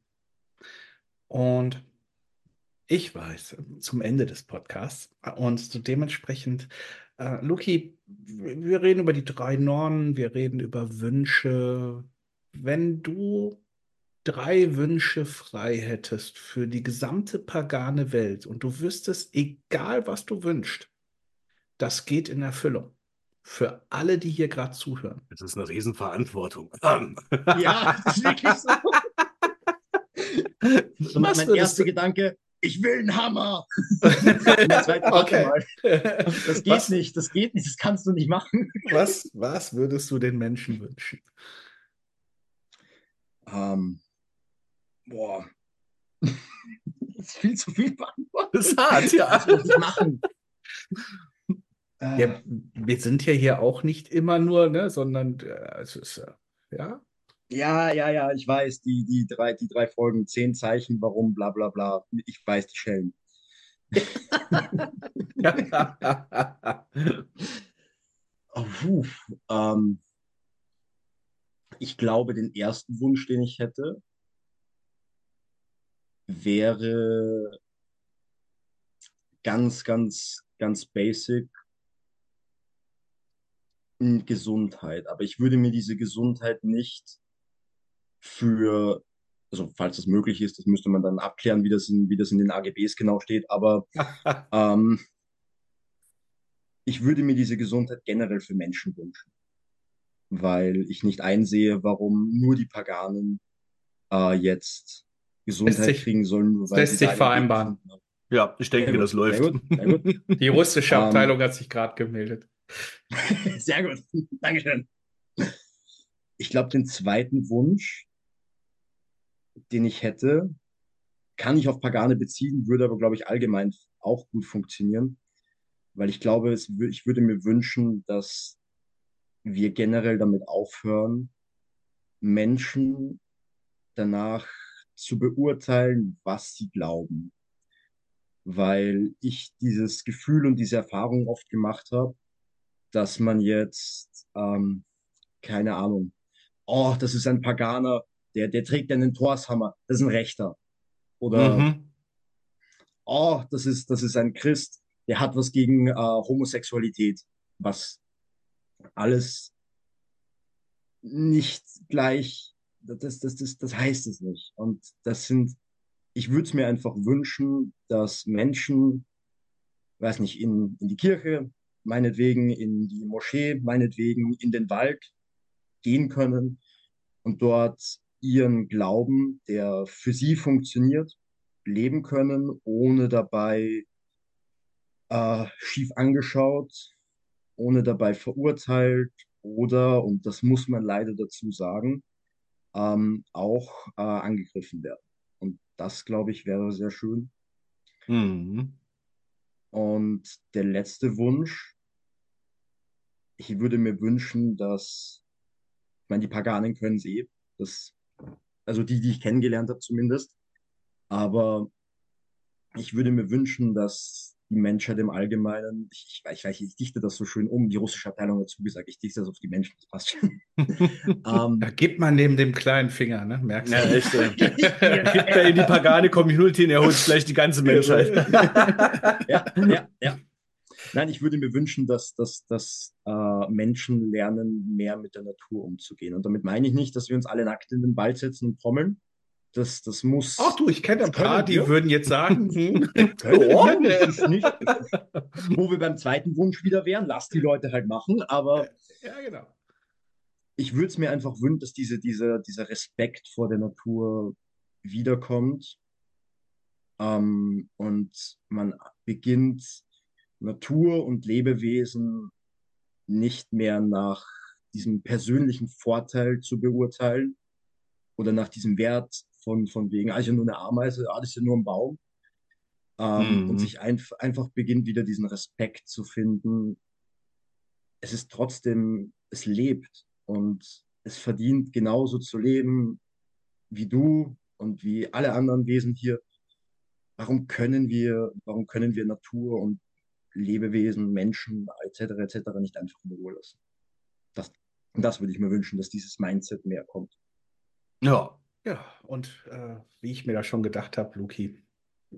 Und ich weiß, zum Ende des Podcasts und so dementsprechend äh, Luki, wir reden über die drei Nornen, wir reden über Wünsche. Wenn du drei Wünsche frei hättest für die gesamte pagane Welt und du wüsstest, egal was du wünschst, das geht in Erfüllung. Für alle, die hier gerade zuhören. Das ist eine Riesenverantwortung. ja, das ist wirklich so. so mein erster Gedanke, ich will einen Hammer. okay. Das geht was? nicht, das geht nicht, das kannst du nicht machen. Was, was würdest du den Menschen wünschen? Ähm, boah. Das ist viel zu viel beantwortet. Das ist hart, ja. Was würde ich machen? Ja, äh. wir sind ja hier auch nicht immer nur, ne, sondern äh, es ist, äh, ja. Ja, ja, ja, ich weiß, die, die, drei, die drei Folgen, zehn Zeichen, warum, bla bla bla. Ich weiß die Schellen. oh, puh, ähm, ich glaube, den ersten Wunsch, den ich hätte, wäre ganz, ganz, ganz basic Gesundheit. Aber ich würde mir diese Gesundheit nicht für, also falls das möglich ist, das müsste man dann abklären, wie das in, wie das in den AGBs genau steht. Aber ähm, ich würde mir diese Gesundheit generell für Menschen wünschen. Weil ich nicht einsehe, warum nur die Paganen äh, jetzt Gesundheit sich, kriegen sollen, nur weil lässt sie sich vereinbaren. Ja, ich denke, das läuft. Sehr gut, sehr gut. Die russische ähm, Abteilung um, hat sich gerade gemeldet. Sehr gut, Dankeschön. Ich glaube, den zweiten Wunsch, den ich hätte, kann ich auf Pagane beziehen, würde aber, glaube ich, allgemein auch gut funktionieren. Weil ich glaube, es, ich würde mir wünschen, dass wir generell damit aufhören, Menschen danach zu beurteilen, was sie glauben. Weil ich dieses Gefühl und diese Erfahrung oft gemacht habe, dass man jetzt, ähm, keine Ahnung, oh, das ist ein Paganer, der, der trägt einen Torshammer, das ist ein Rechter. Oder, mhm. oh, das ist, das ist ein Christ, der hat was gegen äh, Homosexualität, was alles nicht gleich, das, das, das, das heißt es nicht. Und das sind, ich würde es mir einfach wünschen, dass Menschen, weiß nicht, in, in die Kirche, meinetwegen in die Moschee, meinetwegen in den Wald gehen können und dort ihren Glauben, der für sie funktioniert, leben können, ohne dabei äh, schief angeschaut, ohne dabei verurteilt oder, und das muss man leider dazu sagen, ähm, auch äh, angegriffen werden. Und das, glaube ich, wäre sehr schön. Mhm. Und der letzte Wunsch, ich würde mir wünschen, dass, ich meine, die Paganen können es eh, das, also die, die ich kennengelernt habe zumindest, aber ich würde mir wünschen, dass die Menschheit im Allgemeinen, ich, ich, ich, ich dichte das so schön um, die russische Abteilung dazu gesagt, ich dichte das auf die Menschen, das passt schon. um, da gibt man neben dem kleinen Finger, ne? Merkst du? Ja, echt. Gibt er in die pagane Community und er holt vielleicht die ganze Menschheit. ja, ja, ja. Nein, ich würde mir wünschen, dass, dass, dass äh, Menschen lernen, mehr mit der Natur umzugehen. Und damit meine ich nicht, dass wir uns alle nackt in den Wald setzen und trommeln, das, das muss. Ach du, ich kenne ein paar, die würden jetzt sagen, hm, oh, das ist nicht, wo wir beim zweiten Wunsch wieder wären, lass die Leute halt machen, aber ja, genau. ich würde es mir einfach wünschen, dass diese, diese, dieser Respekt vor der Natur wiederkommt ähm, und man beginnt Natur und Lebewesen nicht mehr nach diesem persönlichen Vorteil zu beurteilen oder nach diesem Wert von, von wegen, ah, ist ja nur eine Ameise, ah, das ist ja nur ein Baum. Ähm, mhm. Und sich ein, einfach beginnt wieder diesen Respekt zu finden. Es ist trotzdem, es lebt und es verdient genauso zu leben wie du und wie alle anderen Wesen hier. Warum können wir, warum können wir Natur und Lebewesen, Menschen etc. etc. nicht einfach in Ruhe lassen? Das, das würde ich mir wünschen, dass dieses Mindset mehr kommt. Ja, ja, und äh, wie ich mir da schon gedacht habe, Luki,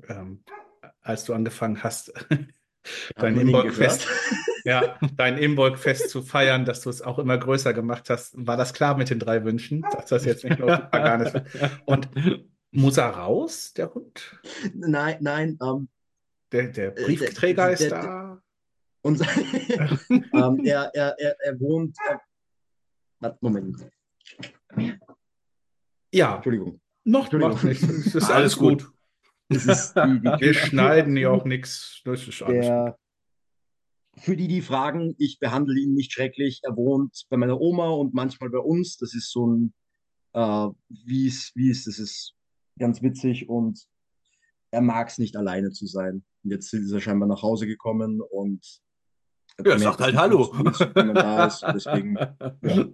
ähm, als du angefangen hast, dein Imbolg-Fest ja, dein Imbolg-Fest zu feiern, dass du es auch immer größer gemacht hast, war das klar mit den drei Wünschen, dass das jetzt nicht nur Paganes Und muss er raus, der Hund? Nein, nein. Ähm, der, der äh, Briefträger der, ist der, da. Unser, ähm, er, er, er, er wohnt. Äh, Moment. Ja. Entschuldigung. Noch, Entschuldigung. nicht. Es ist alles gut. Ist die, die Wir schneiden ja auch nichts. Das ist alles der, gut. Für die, die fragen, ich behandle ihn nicht schrecklich. Er wohnt bei meiner Oma und manchmal bei uns. Das ist so ein, äh, wie es, wie es, das ist ganz witzig und er mag es nicht alleine zu sein. Jetzt ist er scheinbar nach Hause gekommen und ja, sagt halt Hallo. Ist, deswegen, ja.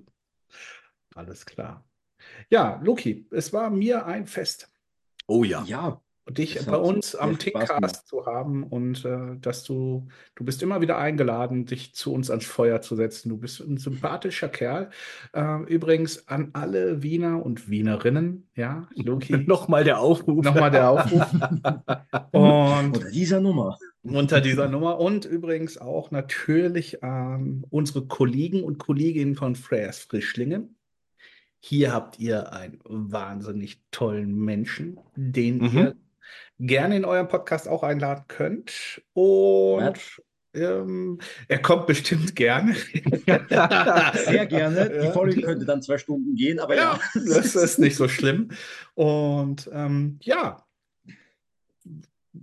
Alles klar. Ja, Luki, es war mir ein Fest. Oh ja. Ja, dich bei uns am Tickcast zu haben und äh, dass du, du bist immer wieder eingeladen, dich zu uns ans Feuer zu setzen. Du bist ein sympathischer Kerl. Äh, übrigens an alle Wiener und Wienerinnen, ja, Loki. Nochmal der Aufruf. Nochmal der Aufruf. und unter dieser Nummer. Unter dieser Nummer und übrigens auch natürlich ähm, unsere Kollegen und Kolleginnen von Freyers Frischlinge. Hier habt ihr einen wahnsinnig tollen Menschen, den mhm. ihr gerne in eurem Podcast auch einladen könnt. Und ähm, er kommt bestimmt gerne. Sehr gerne. Die Folge könnte dann zwei Stunden gehen, aber ja. ja. Das ist nicht so schlimm. Und ähm, ja.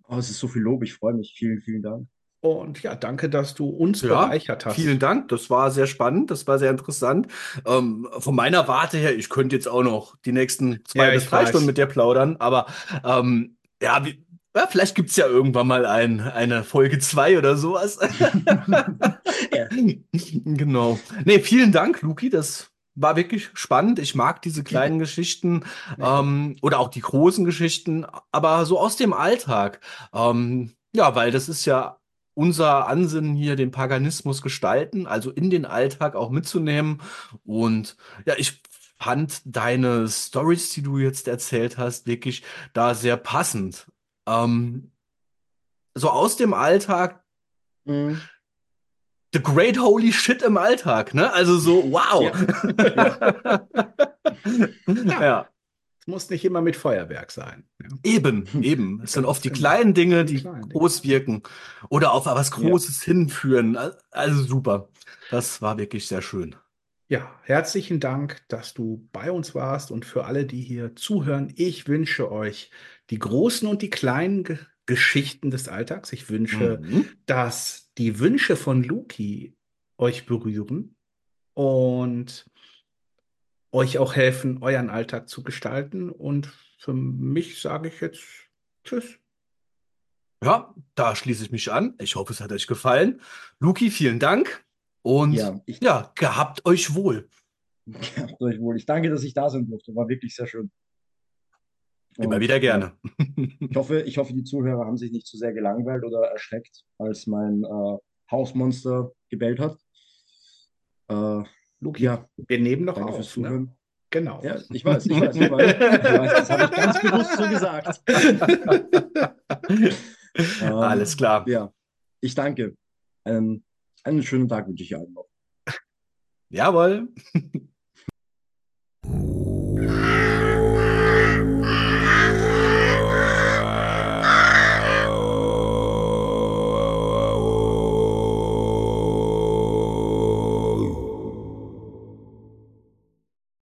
Oh, es ist so viel Lob. Ich freue mich. Vielen, vielen Dank. Und ja, danke, dass du uns ja, bereichert hast. Vielen Dank, das war sehr spannend, das war sehr interessant. Ähm, von meiner Warte her, ich könnte jetzt auch noch die nächsten zwei ja, bis drei weiß. Stunden mit dir plaudern, aber ähm, ja, wie, ja, vielleicht gibt es ja irgendwann mal ein, eine Folge 2 oder sowas. ja. Genau. Nee, vielen Dank, Luki. Das war wirklich spannend. Ich mag diese kleinen Geschichten ähm, oder auch die großen Geschichten, aber so aus dem Alltag. Ähm, ja, weil das ist ja unser Ansinnen hier, den Paganismus gestalten, also in den Alltag auch mitzunehmen. Und ja, ich fand deine Stories, die du jetzt erzählt hast, wirklich da sehr passend. Ähm, so aus dem Alltag. Mhm. The Great Holy Shit im Alltag, ne? Also so, wow. Ja. ja. ja. Es muss nicht immer mit Feuerwerk sein. Ja. Eben, eben. Es sind oft die kleinen Dinge, die kleinen groß Dinge. wirken oder auf was Großes hinführen. Also super. Das war wirklich sehr schön. Ja, herzlichen Dank, dass du bei uns warst und für alle, die hier zuhören. Ich wünsche euch die großen und die kleinen Ge Geschichten des Alltags. Ich wünsche, mhm. dass die Wünsche von Luki euch berühren und euch auch helfen, euren Alltag zu gestalten. Und für mich sage ich jetzt Tschüss. Ja, da schließe ich mich an. Ich hoffe, es hat euch gefallen. Luki, vielen Dank. Und ja, ich, ja, gehabt euch wohl. Gehabt euch wohl. Ich danke, dass ich da sein durfte. War wirklich sehr schön. Immer Und, wieder gerne. ich, hoffe, ich hoffe, die Zuhörer haben sich nicht zu sehr gelangweilt oder erschreckt, als mein äh, Hausmonster gebellt hat. Äh, Luki, ja, wir nehmen noch danke auf. Ne? Genau. Ja, ich weiß, ich weiß, ich weiß. Ich weiß das habe ich ganz bewusst so gesagt. ähm, Alles klar. Ja, ich danke. Ähm, einen schönen Tag wünsche ich allen noch. Jawohl.